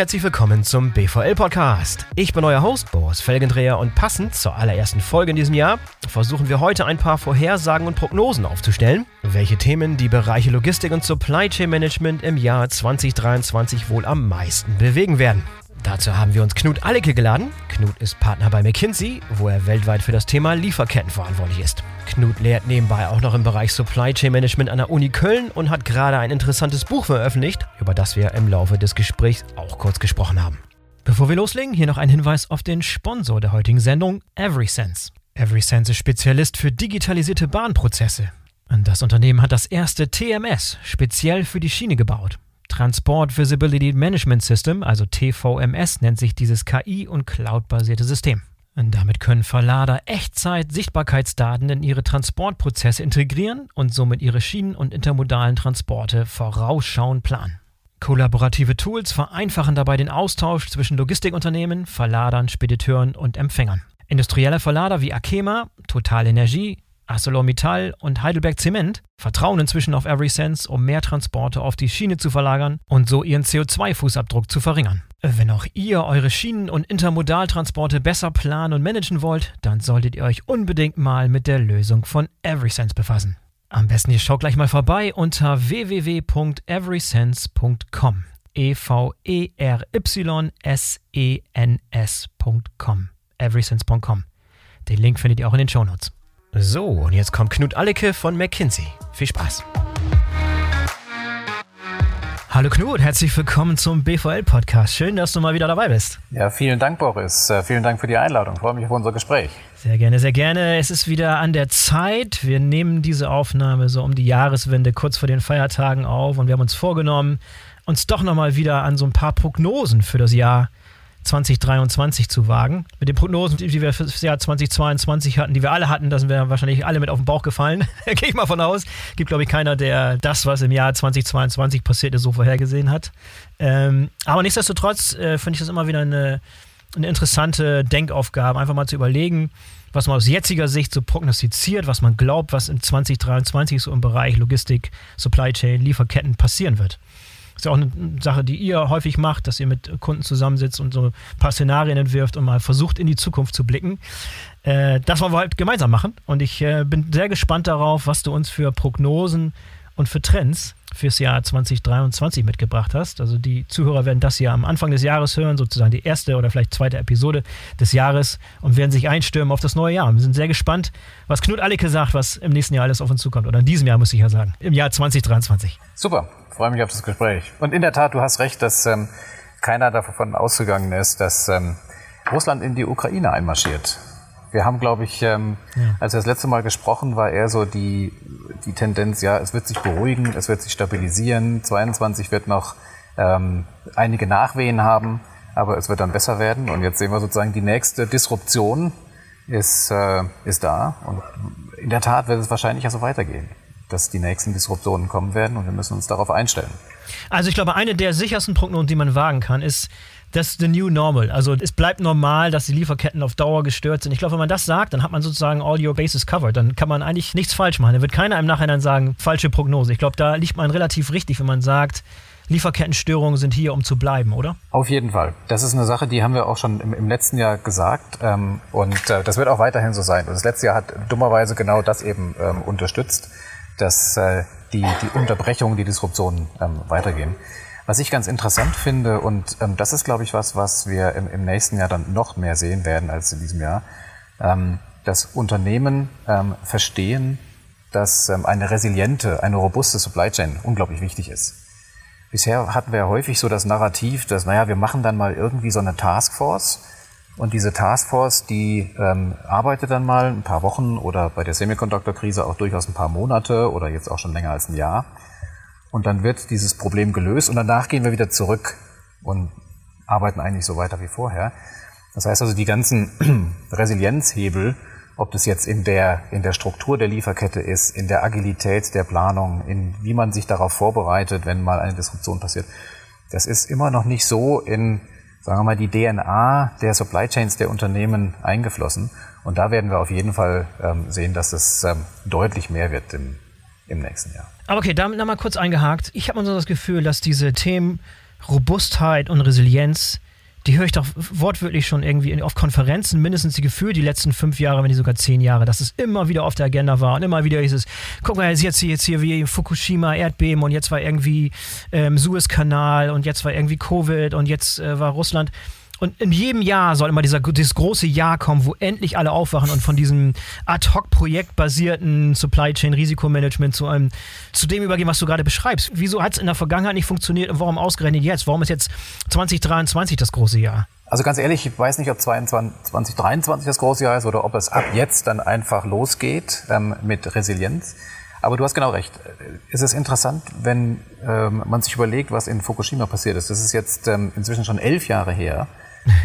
herzlich willkommen zum BVL Podcast. Ich bin euer Host Boris Felgendreher und passend zur allerersten Folge in diesem Jahr versuchen wir heute ein paar Vorhersagen und Prognosen aufzustellen, welche Themen die Bereiche Logistik und Supply Chain Management im Jahr 2023 wohl am meisten bewegen werden. Dazu haben wir uns Knut Allecke geladen. Knut ist Partner bei McKinsey, wo er weltweit für das Thema Lieferketten verantwortlich ist. Knut lehrt nebenbei auch noch im Bereich Supply Chain Management an der Uni Köln und hat gerade ein interessantes Buch veröffentlicht, über das wir im Laufe des Gesprächs auch kurz gesprochen haben. Bevor wir loslegen, hier noch ein Hinweis auf den Sponsor der heutigen Sendung, EverySense. EverySense ist Spezialist für digitalisierte Bahnprozesse. Und das Unternehmen hat das erste TMS speziell für die Schiene gebaut. Transport Visibility Management System, also TVMS, nennt sich dieses KI- und Cloud-basierte System. Damit können Verlader Echtzeit-Sichtbarkeitsdaten in ihre Transportprozesse integrieren und somit ihre Schienen- und intermodalen Transporte vorausschauend planen. Kollaborative Tools vereinfachen dabei den Austausch zwischen Logistikunternehmen, Verladern, Spediteuren und Empfängern. Industrielle Verlader wie Akema, Total Energie, ArcelorMittal und Heidelberg Zement vertrauen inzwischen auf EverySense, um mehr Transporte auf die Schiene zu verlagern und so ihren CO2-Fußabdruck zu verringern. Wenn auch ihr eure Schienen- und Intermodaltransporte besser planen und managen wollt, dann solltet ihr euch unbedingt mal mit der Lösung von EverySense befassen. Am besten ihr schaut gleich mal vorbei unter www.everysense.com. E V E R Y S E N S.com. everysense.com. Den Link findet ihr auch in den Show Notes. So, und jetzt kommt Knut Allecke von McKinsey. Viel Spaß. Hallo Knut, herzlich willkommen zum BVL-Podcast. Schön, dass du mal wieder dabei bist. Ja, vielen Dank, Boris. Äh, vielen Dank für die Einladung. Ich freue mich auf unser Gespräch. Sehr gerne, sehr gerne. Es ist wieder an der Zeit. Wir nehmen diese Aufnahme so um die Jahreswende kurz vor den Feiertagen auf und wir haben uns vorgenommen, uns doch nochmal wieder an so ein paar Prognosen für das Jahr 2023 zu wagen. Mit den Prognosen, die wir für das Jahr 2022 hatten, die wir alle hatten, da sind wir wahrscheinlich alle mit auf den Bauch gefallen. Gehe ich mal von aus. Gibt, glaube ich, keiner, der das, was im Jahr 2022 passiert ist, so vorhergesehen hat. Ähm, aber nichtsdestotrotz äh, finde ich das immer wieder eine, eine interessante Denkaufgabe, einfach mal zu überlegen, was man aus jetziger Sicht so prognostiziert, was man glaubt, was in 2023 so im Bereich Logistik, Supply Chain, Lieferketten passieren wird. Ist ja auch eine Sache, die ihr häufig macht, dass ihr mit Kunden zusammensitzt und so ein paar Szenarien entwirft und mal versucht, in die Zukunft zu blicken. Äh, das wollen wir halt gemeinsam machen. Und ich äh, bin sehr gespannt darauf, was du uns für Prognosen und für Trends fürs Jahr 2023 mitgebracht hast. Also die Zuhörer werden das hier am Anfang des Jahres hören, sozusagen die erste oder vielleicht zweite Episode des Jahres und werden sich einstürmen auf das neue Jahr. Wir sind sehr gespannt, was Knut Allicke sagt, was im nächsten Jahr alles auf uns zukommt. Oder in diesem Jahr, muss ich ja sagen. Im Jahr 2023. Super freue mich auf das Gespräch. Und in der Tat, du hast recht, dass ähm, keiner davon ausgegangen ist, dass ähm, Russland in die Ukraine einmarschiert. Wir haben, glaube ich, ähm, ja. als wir das letzte Mal gesprochen, war eher so die, die Tendenz, ja, es wird sich beruhigen, es wird sich stabilisieren. 22 wird noch ähm, einige Nachwehen haben, aber es wird dann besser werden. Und jetzt sehen wir sozusagen, die nächste Disruption ist, äh, ist da. Und in der Tat wird es wahrscheinlich ja so weitergehen dass die nächsten Disruptionen kommen werden und wir müssen uns darauf einstellen. Also ich glaube, eine der sichersten Prognosen, die man wagen kann, ist, das the new normal. Also es bleibt normal, dass die Lieferketten auf Dauer gestört sind. Ich glaube, wenn man das sagt, dann hat man sozusagen all your bases covered. Dann kann man eigentlich nichts falsch machen. Da wird keiner im Nachhinein sagen, falsche Prognose. Ich glaube, da liegt man relativ richtig, wenn man sagt, Lieferkettenstörungen sind hier, um zu bleiben, oder? Auf jeden Fall. Das ist eine Sache, die haben wir auch schon im, im letzten Jahr gesagt. Ähm, und äh, das wird auch weiterhin so sein. Und das letzte Jahr hat dummerweise genau das eben ähm, unterstützt dass äh, die, die Unterbrechungen, die Disruptionen ähm, weitergehen. Was ich ganz interessant finde, und ähm, das ist, glaube ich, was, was wir im, im nächsten Jahr dann noch mehr sehen werden als in diesem Jahr, ähm, dass Unternehmen ähm, verstehen, dass ähm, eine resiliente, eine robuste Supply Chain unglaublich wichtig ist. Bisher hatten wir ja häufig so das Narrativ, dass, naja, wir machen dann mal irgendwie so eine Taskforce und diese Taskforce, die ähm, arbeitet dann mal ein paar Wochen oder bei der Semiconductor-Krise auch durchaus ein paar Monate oder jetzt auch schon länger als ein Jahr. Und dann wird dieses Problem gelöst und danach gehen wir wieder zurück und arbeiten eigentlich so weiter wie vorher. Das heißt also, die ganzen Resilienzhebel, ob das jetzt in der, in der Struktur der Lieferkette ist, in der Agilität der Planung, in wie man sich darauf vorbereitet, wenn mal eine Disruption passiert, das ist immer noch nicht so in sagen wir mal, die DNA der Supply Chains der Unternehmen eingeflossen. Und da werden wir auf jeden Fall ähm, sehen, dass es ähm, deutlich mehr wird im, im nächsten Jahr. Aber okay, damit nochmal kurz eingehakt. Ich habe so das Gefühl, dass diese Themen Robustheit und Resilienz, die höre ich doch wortwörtlich schon irgendwie auf Konferenzen, mindestens die Gefühl die letzten fünf Jahre, wenn nicht sogar zehn Jahre, dass es immer wieder auf der Agenda war und immer wieder ist es, guck mal, jetzt hier, jetzt hier wie Fukushima, Erdbeben und jetzt war irgendwie ähm, Suezkanal und jetzt war irgendwie Covid und jetzt äh, war Russland. Und in jedem Jahr soll immer dieser, dieses große Jahr kommen, wo endlich alle aufwachen und von diesem Ad-Hoc-Projekt-basierten Supply Chain Risikomanagement zu einem, zu dem übergehen, was du gerade beschreibst. Wieso hat es in der Vergangenheit nicht funktioniert und warum ausgerechnet jetzt? Warum ist jetzt 2023 das große Jahr? Also ganz ehrlich, ich weiß nicht, ob 22, 2023 das große Jahr ist oder ob es ab jetzt dann einfach losgeht ähm, mit Resilienz. Aber du hast genau recht. Es ist interessant, wenn ähm, man sich überlegt, was in Fukushima passiert ist. Das ist jetzt ähm, inzwischen schon elf Jahre her.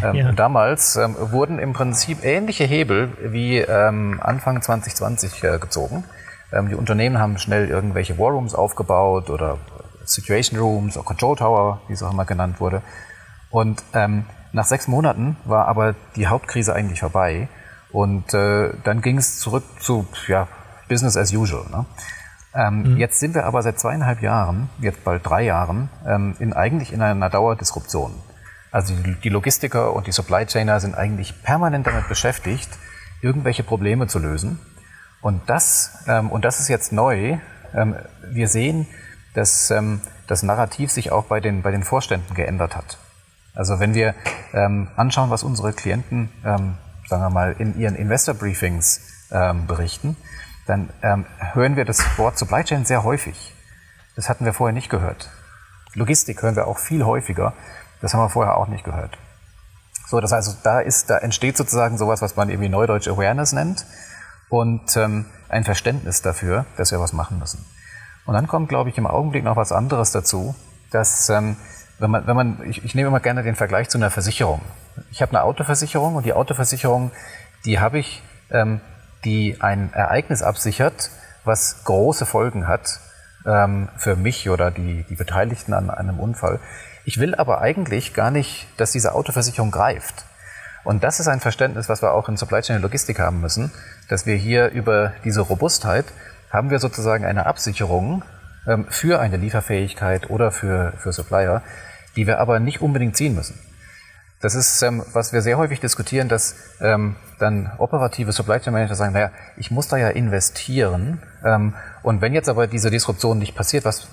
Ähm, ja. Damals ähm, wurden im Prinzip ähnliche Hebel wie ähm, Anfang 2020 äh, gezogen. Ähm, die Unternehmen haben schnell irgendwelche War Rooms aufgebaut oder Situation Rooms oder Control Tower, wie es auch immer genannt wurde. Und ähm, nach sechs Monaten war aber die Hauptkrise eigentlich vorbei. Und äh, dann ging es zurück zu ja, Business as usual. Ne? Ähm, mhm. Jetzt sind wir aber seit zweieinhalb Jahren, jetzt bald drei Jahren, ähm, in, eigentlich in einer Dauerdisruption. Also die, Logistiker und die Supply Chainer sind eigentlich permanent damit beschäftigt, irgendwelche Probleme zu lösen. Und das, ähm, und das ist jetzt neu. Ähm, wir sehen, dass ähm, das Narrativ sich auch bei den, bei den Vorständen geändert hat. Also wenn wir ähm, anschauen, was unsere Klienten, ähm, sagen wir mal, in ihren Investor Briefings ähm, berichten, dann ähm, hören wir das Wort Supply Chain sehr häufig. Das hatten wir vorher nicht gehört. Logistik hören wir auch viel häufiger. Das haben wir vorher auch nicht gehört. So, das heißt, da ist, da entsteht sozusagen sowas, was man irgendwie Neudeutsch Awareness nennt und ähm, ein Verständnis dafür, dass wir was machen müssen. Und dann kommt, glaube ich, im Augenblick noch was anderes dazu, dass ähm, wenn man, wenn man, ich, ich nehme immer gerne den Vergleich zu einer Versicherung. Ich habe eine Autoversicherung und die Autoversicherung, die habe ich, ähm, die ein Ereignis absichert, was große Folgen hat ähm, für mich oder die, die Beteiligten an einem Unfall. Ich will aber eigentlich gar nicht, dass diese Autoversicherung greift. Und das ist ein Verständnis, was wir auch in Supply Chain Logistik haben müssen, dass wir hier über diese Robustheit haben wir sozusagen eine Absicherung ähm, für eine Lieferfähigkeit oder für, für Supplier, die wir aber nicht unbedingt ziehen müssen. Das ist, ähm, was wir sehr häufig diskutieren, dass ähm, dann operative Supply Chain Manager sagen, naja, ich muss da ja investieren. Ähm, und wenn jetzt aber diese Disruption nicht passiert, was,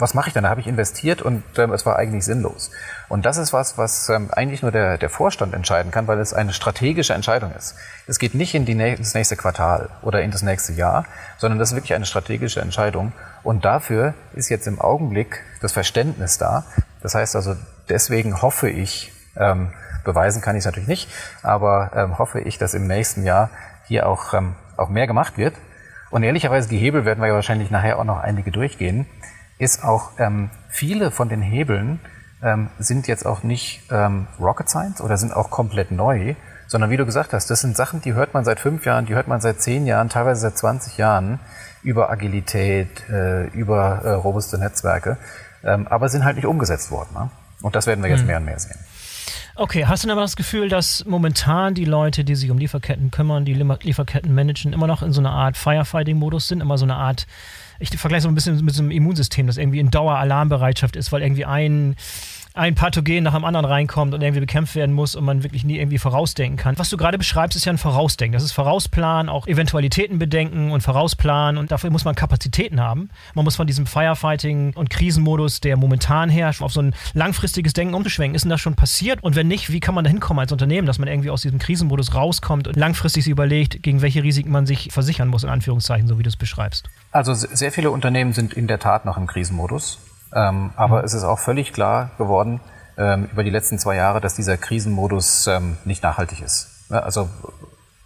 was mache ich dann? Da habe ich investiert und ähm, es war eigentlich sinnlos. Und das ist was, was ähm, eigentlich nur der, der Vorstand entscheiden kann, weil es eine strategische Entscheidung ist. Es geht nicht in das nächste Quartal oder in das nächste Jahr, sondern das ist wirklich eine strategische Entscheidung. Und dafür ist jetzt im Augenblick das Verständnis da. Das heißt also, deswegen hoffe ich, ähm, beweisen kann ich es natürlich nicht, aber ähm, hoffe ich, dass im nächsten Jahr hier auch, ähm, auch mehr gemacht wird. Und ehrlicherweise, die Hebel werden wir ja wahrscheinlich nachher auch noch einige durchgehen ist auch, ähm, viele von den Hebeln ähm, sind jetzt auch nicht ähm, Rocket Science oder sind auch komplett neu, sondern wie du gesagt hast, das sind Sachen, die hört man seit fünf Jahren, die hört man seit zehn Jahren, teilweise seit 20 Jahren über Agilität, äh, über äh, robuste Netzwerke, ähm, aber sind halt nicht umgesetzt worden. Ne? Und das werden wir jetzt hm. mehr und mehr sehen. Okay, hast du denn aber das Gefühl, dass momentan die Leute, die sich um Lieferketten kümmern, die Lieferketten managen, immer noch in so einer Art Firefighting-Modus sind, immer so eine Art ich vergleiche so ein bisschen mit so einem Immunsystem, das irgendwie in Daueralarmbereitschaft ist, weil irgendwie ein ein Pathogen nach dem anderen reinkommt und irgendwie bekämpft werden muss und man wirklich nie irgendwie vorausdenken kann. Was du gerade beschreibst, ist ja ein Vorausdenken. Das ist Vorausplan, auch Eventualitäten bedenken und Vorausplanen und dafür muss man Kapazitäten haben. Man muss von diesem Firefighting und Krisenmodus, der momentan herrscht, auf so ein langfristiges Denken umzuschwenken. Ist denn das schon passiert? Und wenn nicht, wie kann man da hinkommen als Unternehmen, dass man irgendwie aus diesem Krisenmodus rauskommt und langfristig sich überlegt, gegen welche Risiken man sich versichern muss, in Anführungszeichen, so wie du es beschreibst? Also sehr viele Unternehmen sind in der Tat noch im Krisenmodus. Ähm, aber es ist auch völlig klar geworden ähm, über die letzten zwei Jahre, dass dieser Krisenmodus ähm, nicht nachhaltig ist. Ja, also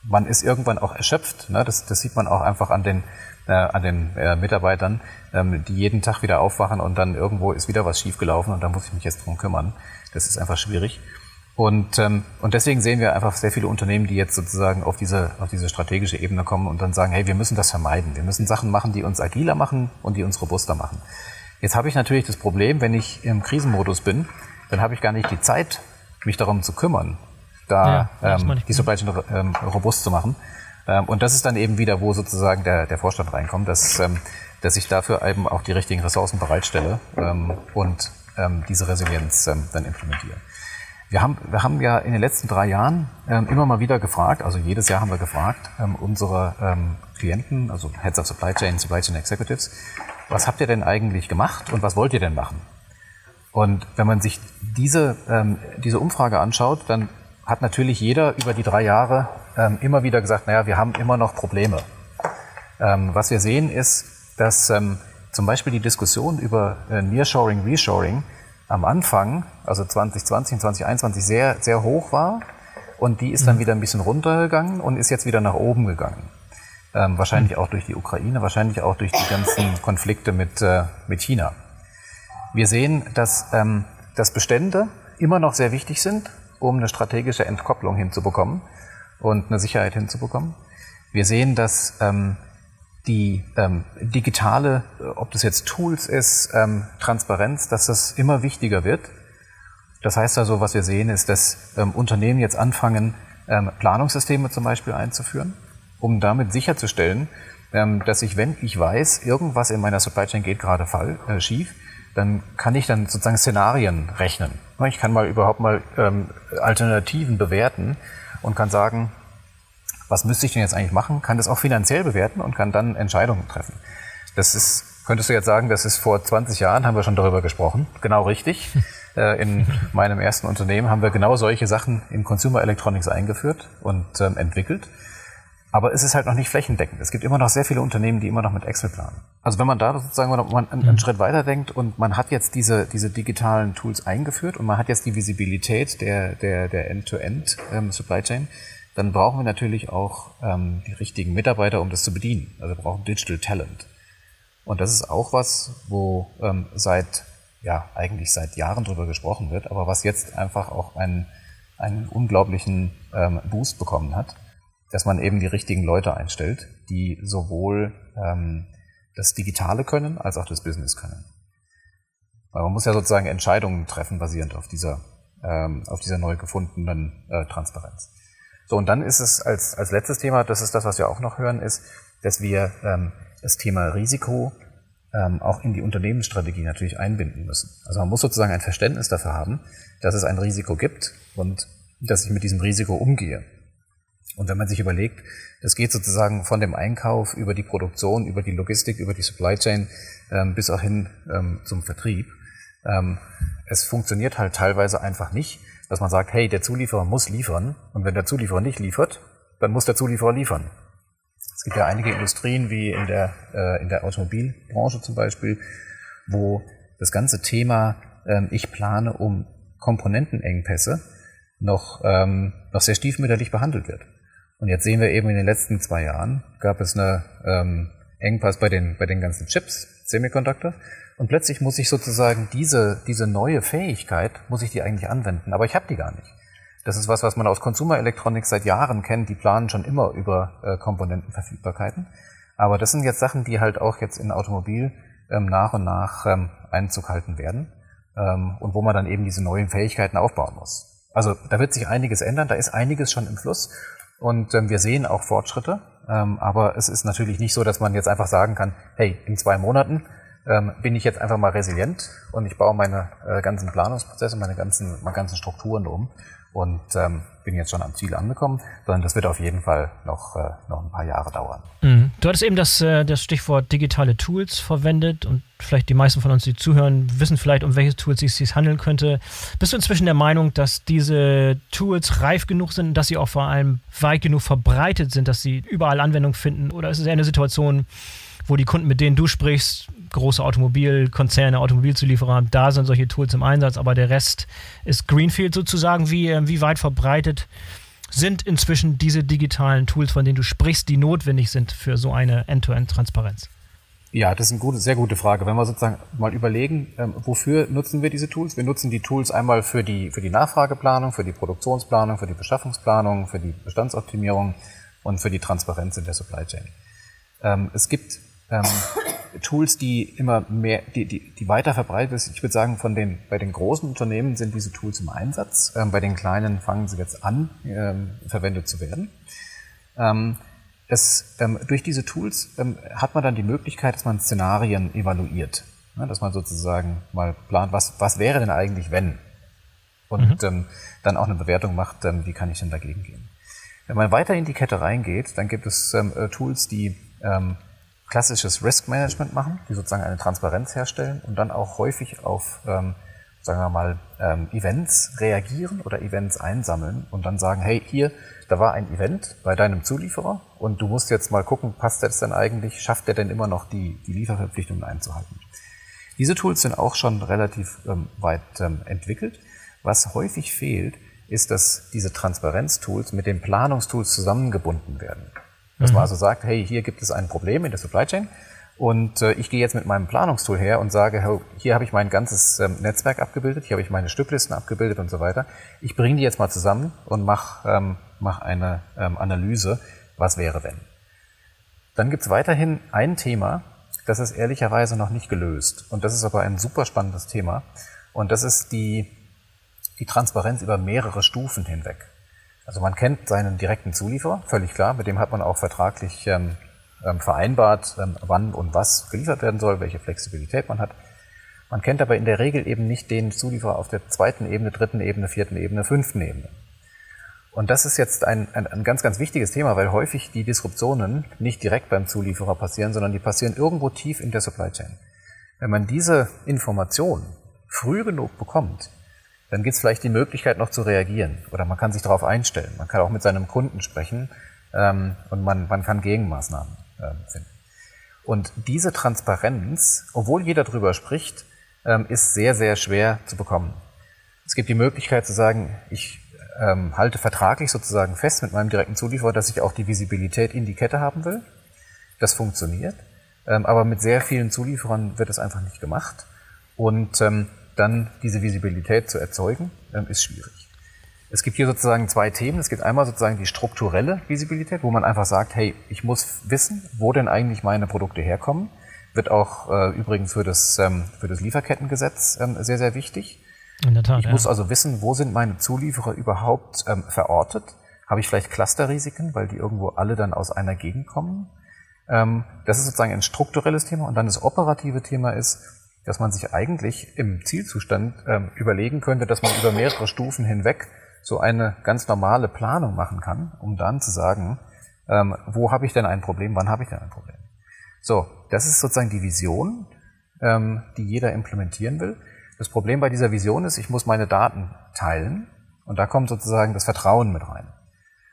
man ist irgendwann auch erschöpft. Ne? Das, das, sieht man auch einfach an den, äh, an den äh, Mitarbeitern, ähm, die jeden Tag wieder aufwachen und dann irgendwo ist wieder was schiefgelaufen und da muss ich mich jetzt drum kümmern. Das ist einfach schwierig. Und, ähm, und deswegen sehen wir einfach sehr viele Unternehmen, die jetzt sozusagen auf diese, auf diese strategische Ebene kommen und dann sagen, hey, wir müssen das vermeiden. Wir müssen Sachen machen, die uns agiler machen und die uns robuster machen. Jetzt habe ich natürlich das Problem, wenn ich im Krisenmodus bin, dann habe ich gar nicht die Zeit, mich darum zu kümmern, da ja, ähm, die Supply Chain ähm, robust zu machen. Ähm, und das ist dann eben wieder, wo sozusagen der, der Vorstand reinkommt, dass, ähm, dass ich dafür eben auch die richtigen Ressourcen bereitstelle ähm, und ähm, diese Resilienz ähm, dann implementieren. Wir haben, wir haben ja in den letzten drei Jahren ähm, immer mal wieder gefragt, also jedes Jahr haben wir gefragt, ähm, unsere ähm, Klienten, also Heads of Supply Chain, Supply Chain Executives, was habt ihr denn eigentlich gemacht und was wollt ihr denn machen? Und wenn man sich diese, ähm, diese Umfrage anschaut, dann hat natürlich jeder über die drei Jahre ähm, immer wieder gesagt, naja, wir haben immer noch Probleme. Ähm, was wir sehen ist, dass ähm, zum Beispiel die Diskussion über äh, Nearshoring, Reshoring am Anfang, also 2020 und 2021, sehr, sehr hoch war. Und die ist dann mhm. wieder ein bisschen runtergegangen und ist jetzt wieder nach oben gegangen. Ähm, wahrscheinlich auch durch die Ukraine, wahrscheinlich auch durch die ganzen Konflikte mit, äh, mit China. Wir sehen, dass, ähm, dass Bestände immer noch sehr wichtig sind, um eine strategische Entkopplung hinzubekommen und eine Sicherheit hinzubekommen. Wir sehen, dass ähm, die ähm, digitale, ob das jetzt Tools ist, ähm, Transparenz, dass das immer wichtiger wird. Das heißt also, was wir sehen, ist, dass ähm, Unternehmen jetzt anfangen, ähm, Planungssysteme zum Beispiel einzuführen, um damit sicherzustellen, ähm, dass ich, wenn ich weiß, irgendwas in meiner Supply Chain geht gerade fall, äh, schief, dann kann ich dann sozusagen Szenarien rechnen. Ich kann mal überhaupt mal ähm, Alternativen bewerten und kann sagen, was müsste ich denn jetzt eigentlich machen, kann das auch finanziell bewerten und kann dann Entscheidungen treffen. Das ist, könntest du jetzt sagen, das ist vor 20 Jahren, haben wir schon darüber gesprochen. Genau richtig. Äh, in meinem ersten Unternehmen haben wir genau solche Sachen in Consumer Electronics eingeführt und ähm, entwickelt. Aber es ist halt noch nicht flächendeckend. Es gibt immer noch sehr viele Unternehmen, die immer noch mit Excel planen. Also wenn man da sozusagen man einen, einen mhm. Schritt weiter denkt und man hat jetzt diese, diese digitalen Tools eingeführt und man hat jetzt die Visibilität der, der, der End-to-End ähm, Supply Chain, dann brauchen wir natürlich auch ähm, die richtigen Mitarbeiter, um das zu bedienen. Also wir brauchen Digital Talent. Und das ist auch was, wo ähm, seit, ja, eigentlich seit Jahren drüber gesprochen wird, aber was jetzt einfach auch einen, einen unglaublichen ähm, Boost bekommen hat, dass man eben die richtigen Leute einstellt, die sowohl ähm, das Digitale können, als auch das Business können. Weil man muss ja sozusagen Entscheidungen treffen, basierend auf dieser, ähm, auf dieser neu gefundenen äh, Transparenz. So, und dann ist es als, als letztes Thema, das ist das, was wir auch noch hören, ist, dass wir ähm, das Thema Risiko ähm, auch in die Unternehmensstrategie natürlich einbinden müssen. Also man muss sozusagen ein Verständnis dafür haben, dass es ein Risiko gibt und dass ich mit diesem Risiko umgehe. Und wenn man sich überlegt, das geht sozusagen von dem Einkauf über die Produktion, über die Logistik, über die Supply Chain ähm, bis auch hin ähm, zum Vertrieb. Ähm, es funktioniert halt teilweise einfach nicht, dass man sagt, hey, der Zulieferer muss liefern und wenn der Zulieferer nicht liefert, dann muss der Zulieferer liefern. Es gibt ja einige Industrien wie in der, äh, in der Automobilbranche zum Beispiel, wo das ganze Thema, ähm, ich plane um Komponentenengpässe, noch, ähm, noch sehr stiefmütterlich behandelt wird. Und jetzt sehen wir eben in den letzten zwei Jahren gab es eine ähm, Engpass bei den, bei den ganzen Chips, Semiconductor. Und plötzlich muss ich sozusagen diese, diese neue Fähigkeit, muss ich die eigentlich anwenden. Aber ich habe die gar nicht. Das ist was, was man aus Consumer Electronics seit Jahren kennt. Die planen schon immer über äh, Komponentenverfügbarkeiten. Aber das sind jetzt Sachen, die halt auch jetzt in Automobil ähm, nach und nach ähm, Einzug halten werden. Ähm, und wo man dann eben diese neuen Fähigkeiten aufbauen muss. Also da wird sich einiges ändern. Da ist einiges schon im Fluss. Und ähm, wir sehen auch Fortschritte. Ähm, aber es ist natürlich nicht so, dass man jetzt einfach sagen kann, hey, in zwei Monaten ähm, bin ich jetzt einfach mal resilient und ich baue meine äh, ganzen Planungsprozesse, meine ganzen, meine ganzen Strukturen um und ähm, bin jetzt schon am Ziel angekommen, sondern das wird auf jeden Fall noch, äh, noch ein paar Jahre dauern. Mhm. Du hattest eben das, äh, das Stichwort digitale Tools verwendet und vielleicht die meisten von uns, die zuhören, wissen vielleicht, um welche Tools es sich handeln könnte. Bist du inzwischen der Meinung, dass diese Tools reif genug sind, dass sie auch vor allem weit genug verbreitet sind, dass sie überall Anwendung finden? Oder ist es eher eine Situation, wo die Kunden, mit denen du sprichst, große Automobilkonzerne, Automobilzulieferer, da sind solche Tools im Einsatz, aber der Rest ist Greenfield sozusagen. Wie, äh, wie weit verbreitet sind inzwischen diese digitalen Tools, von denen du sprichst, die notwendig sind für so eine End-to-End-Transparenz? Ja, das ist eine gute, sehr gute Frage. Wenn wir sozusagen mal überlegen, ähm, wofür nutzen wir diese Tools? Wir nutzen die Tools einmal für die, für die Nachfrageplanung, für die Produktionsplanung, für die Beschaffungsplanung, für die Bestandsoptimierung und für die Transparenz in der Supply Chain. Ähm, es gibt ähm, Tools, die immer mehr, die, die, die weiter verbreitet sind. Ich würde sagen, von den, bei den großen Unternehmen sind diese Tools im Einsatz. Ähm, bei den kleinen fangen sie jetzt an, ähm, verwendet zu werden. Ähm, es, ähm, durch diese Tools ähm, hat man dann die Möglichkeit, dass man Szenarien evaluiert. Ne, dass man sozusagen mal plant, was, was wäre denn eigentlich, wenn? Und mhm. ähm, dann auch eine Bewertung macht, wie kann ich denn dagegen gehen. Wenn man weiter in die Kette reingeht, dann gibt es äh, Tools, die ähm, klassisches Risk Management machen, die sozusagen eine Transparenz herstellen und dann auch häufig auf, ähm, sagen wir mal, ähm, Events reagieren oder Events einsammeln und dann sagen, hey, hier, da war ein Event bei deinem Zulieferer und du musst jetzt mal gucken, passt das denn eigentlich, schafft der denn immer noch die, die Lieferverpflichtungen einzuhalten. Diese Tools sind auch schon relativ ähm, weit ähm, entwickelt. Was häufig fehlt, ist, dass diese Transparenztools mit den Planungstools zusammengebunden werden. Dass mhm. man also sagt, hey, hier gibt es ein Problem in der Supply Chain und äh, ich gehe jetzt mit meinem Planungstool her und sage, hey, hier habe ich mein ganzes ähm, Netzwerk abgebildet, hier habe ich meine Stücklisten abgebildet und so weiter. Ich bringe die jetzt mal zusammen und mache ähm, mach eine ähm, Analyse, was wäre wenn. Dann gibt es weiterhin ein Thema, das ist ehrlicherweise noch nicht gelöst. Und das ist aber ein super spannendes Thema. Und das ist die, die Transparenz über mehrere Stufen hinweg. Also man kennt seinen direkten Zulieferer, völlig klar. Mit dem hat man auch vertraglich ähm, ähm, vereinbart, ähm, wann und was geliefert werden soll, welche Flexibilität man hat. Man kennt aber in der Regel eben nicht den Zulieferer auf der zweiten Ebene, dritten Ebene, vierten Ebene, fünften Ebene. Und das ist jetzt ein, ein, ein ganz, ganz wichtiges Thema, weil häufig die Disruptionen nicht direkt beim Zulieferer passieren, sondern die passieren irgendwo tief in der Supply Chain. Wenn man diese Information früh genug bekommt, dann gibt es vielleicht die Möglichkeit noch zu reagieren oder man kann sich darauf einstellen. Man kann auch mit seinem Kunden sprechen ähm, und man, man kann Gegenmaßnahmen ähm, finden. Und diese Transparenz, obwohl jeder darüber spricht, ähm, ist sehr, sehr schwer zu bekommen. Es gibt die Möglichkeit zu sagen, ich ähm, halte vertraglich sozusagen fest mit meinem direkten Zulieferer, dass ich auch die Visibilität in die Kette haben will. Das funktioniert. Ähm, aber mit sehr vielen Zulieferern wird es einfach nicht gemacht. Und ähm, dann diese Visibilität zu erzeugen, ähm, ist schwierig. Es gibt hier sozusagen zwei Themen. Es gibt einmal sozusagen die strukturelle Visibilität, wo man einfach sagt, hey, ich muss wissen, wo denn eigentlich meine Produkte herkommen. Wird auch äh, übrigens für das, ähm, für das Lieferkettengesetz ähm, sehr, sehr wichtig. In der Tat, ich ja. muss also wissen, wo sind meine Zulieferer überhaupt ähm, verortet? Habe ich vielleicht Clusterrisiken, weil die irgendwo alle dann aus einer Gegend kommen? Ähm, das ist sozusagen ein strukturelles Thema. Und dann das operative Thema ist, dass man sich eigentlich im Zielzustand ähm, überlegen könnte, dass man über mehrere Stufen hinweg so eine ganz normale Planung machen kann, um dann zu sagen, ähm, wo habe ich denn ein Problem, wann habe ich denn ein Problem? So, das ist sozusagen die Vision, ähm, die jeder implementieren will. Das Problem bei dieser Vision ist, ich muss meine Daten teilen und da kommt sozusagen das Vertrauen mit rein.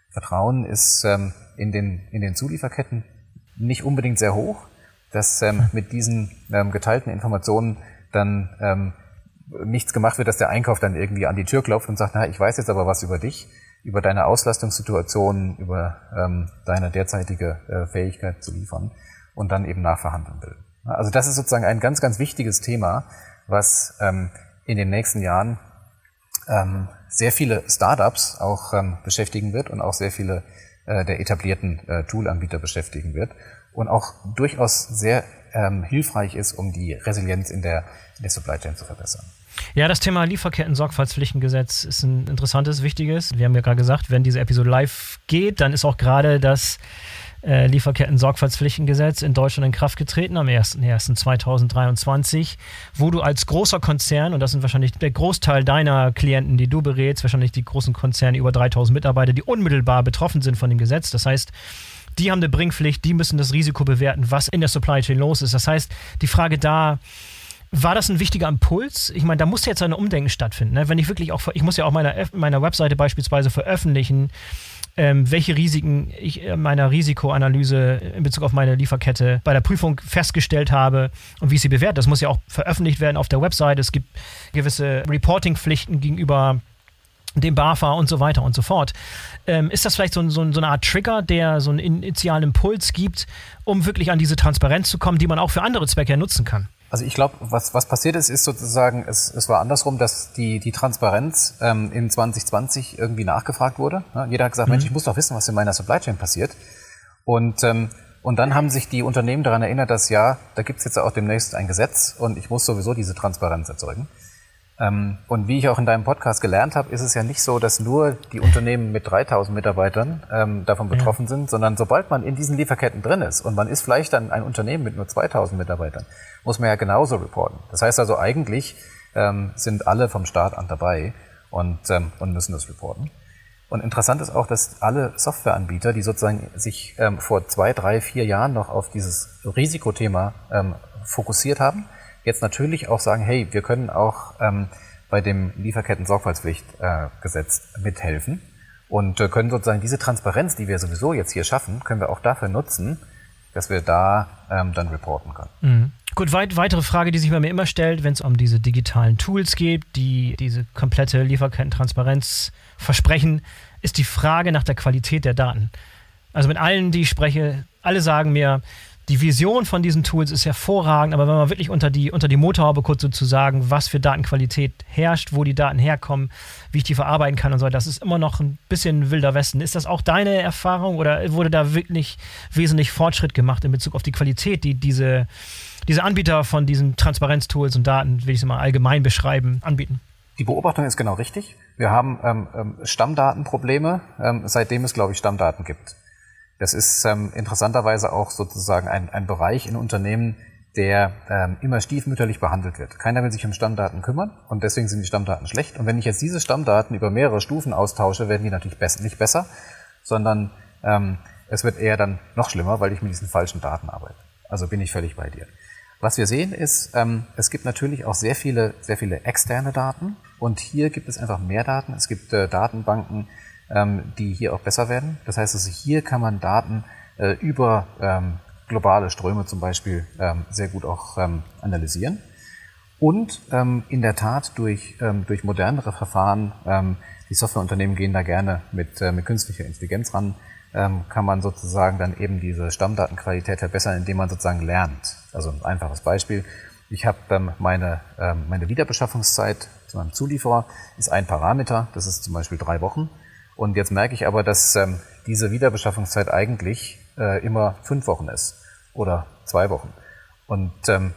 Vertrauen ist ähm, in, den, in den Zulieferketten nicht unbedingt sehr hoch, dass ähm, mit diesen ähm, geteilten Informationen dann ähm, nichts gemacht wird, dass der Einkauf dann irgendwie an die Tür klopft und sagt, na, ich weiß jetzt aber was über dich, über deine Auslastungssituation, über ähm, deine derzeitige äh, Fähigkeit zu liefern und dann eben nachverhandeln will. Also das ist sozusagen ein ganz, ganz wichtiges Thema, was ähm, in den nächsten Jahren ähm, sehr viele Startups auch ähm, beschäftigen wird und auch sehr viele äh, der etablierten äh, Toolanbieter beschäftigen wird und auch durchaus sehr ähm, hilfreich ist, um die Resilienz in der, in der Supply Chain zu verbessern. Ja, das Thema Lieferketten-Sorgfaltspflichtengesetz ist ein interessantes, wichtiges. Wir haben ja gerade gesagt, wenn diese Episode live geht, dann ist auch gerade das äh, Lieferketten-Sorgfaltspflichtengesetz in Deutschland in Kraft getreten am 01.01.2023, wo du als großer Konzern, und das sind wahrscheinlich der Großteil deiner Klienten, die du berätst, wahrscheinlich die großen Konzerne, über 3000 Mitarbeiter, die unmittelbar betroffen sind von dem Gesetz. Das heißt, die haben eine Bringpflicht, die müssen das Risiko bewerten, was in der Supply Chain los ist. Das heißt, die Frage da, war das ein wichtiger Impuls? Ich meine, da muss jetzt ein Umdenken stattfinden. Ne? Wenn ich wirklich auch, ich muss ja auch meiner, meiner Webseite beispielsweise veröffentlichen, ähm, welche Risiken ich in meiner Risikoanalyse in Bezug auf meine Lieferkette bei der Prüfung festgestellt habe und wie ich sie bewerte. Das muss ja auch veröffentlicht werden auf der Website. Es gibt gewisse Reporting-Pflichten gegenüber dem BAFA und so weiter und so fort. Ähm, ist das vielleicht so, so, so, eine Art Trigger, der so einen initialen Impuls gibt, um wirklich an diese Transparenz zu kommen, die man auch für andere Zwecke nutzen kann? Also ich glaube, was, was passiert ist, ist sozusagen, es, es war andersrum, dass die, die Transparenz ähm, in 2020 irgendwie nachgefragt wurde. Ja, jeder hat gesagt, mhm. Mensch, ich muss doch wissen, was in meiner Supply Chain passiert. Und, ähm, und dann haben sich die Unternehmen daran erinnert, dass ja, da gibt's jetzt auch demnächst ein Gesetz und ich muss sowieso diese Transparenz erzeugen. Ähm, und wie ich auch in deinem Podcast gelernt habe, ist es ja nicht so, dass nur die Unternehmen mit 3000 Mitarbeitern ähm, davon betroffen ja. sind, sondern sobald man in diesen Lieferketten drin ist und man ist vielleicht dann ein Unternehmen mit nur 2000 Mitarbeitern, muss man ja genauso reporten. Das heißt also eigentlich ähm, sind alle vom Start an dabei und, ähm, und müssen das reporten. Und interessant ist auch, dass alle Softwareanbieter, die sozusagen sich vor zwei, drei, vier Jahren noch auf dieses Risikothema fokussiert haben, jetzt natürlich auch sagen, hey, wir können auch ähm, bei dem Lieferketten-Sorgfaltspflichtgesetz äh, mithelfen und äh, können sozusagen diese Transparenz, die wir sowieso jetzt hier schaffen, können wir auch dafür nutzen, dass wir da ähm, dann reporten können. Mhm. Gut, weit, weitere Frage, die sich bei mir immer stellt, wenn es um diese digitalen Tools geht, die diese komplette Lieferkettentransparenz versprechen, ist die Frage nach der Qualität der Daten. Also mit allen, die ich spreche, alle sagen mir, die Vision von diesen Tools ist hervorragend, aber wenn man wirklich unter die, unter die Motorhaube guckt, sozusagen, was für Datenqualität herrscht, wo die Daten herkommen, wie ich die verarbeiten kann und so, das ist immer noch ein bisschen wilder Westen. Ist das auch deine Erfahrung oder wurde da wirklich wesentlich Fortschritt gemacht in Bezug auf die Qualität, die diese, diese Anbieter von diesen Transparenztools und Daten, will ich es mal allgemein beschreiben, anbieten? Die Beobachtung ist genau richtig. Wir haben ähm, ähm Stammdatenprobleme, ähm, seitdem es, glaube ich, Stammdaten gibt. Das ist ähm, interessanterweise auch sozusagen ein, ein Bereich in Unternehmen, der ähm, immer stiefmütterlich behandelt wird. Keiner will sich um Stammdaten kümmern und deswegen sind die Stammdaten schlecht. Und wenn ich jetzt diese Stammdaten über mehrere Stufen austausche, werden die natürlich besser, nicht besser, sondern ähm, es wird eher dann noch schlimmer, weil ich mit diesen falschen Daten arbeite. Also bin ich völlig bei dir. Was wir sehen ist, ähm, es gibt natürlich auch sehr viele, sehr viele externe Daten und hier gibt es einfach mehr Daten. Es gibt äh, Datenbanken, die hier auch besser werden. Das heißt, also hier kann man Daten äh, über ähm, globale Ströme zum Beispiel ähm, sehr gut auch ähm, analysieren. Und ähm, in der Tat durch, ähm, durch modernere Verfahren, ähm, die Softwareunternehmen gehen da gerne mit, äh, mit künstlicher Intelligenz ran, ähm, kann man sozusagen dann eben diese Stammdatenqualität verbessern, indem man sozusagen lernt. Also ein einfaches Beispiel. Ich habe ähm, meine, ähm, meine Wiederbeschaffungszeit zu meinem Zulieferer ist ein Parameter, das ist zum Beispiel drei Wochen. Und jetzt merke ich aber, dass ähm, diese Wiederbeschaffungszeit eigentlich äh, immer fünf Wochen ist oder zwei Wochen. Und ähm,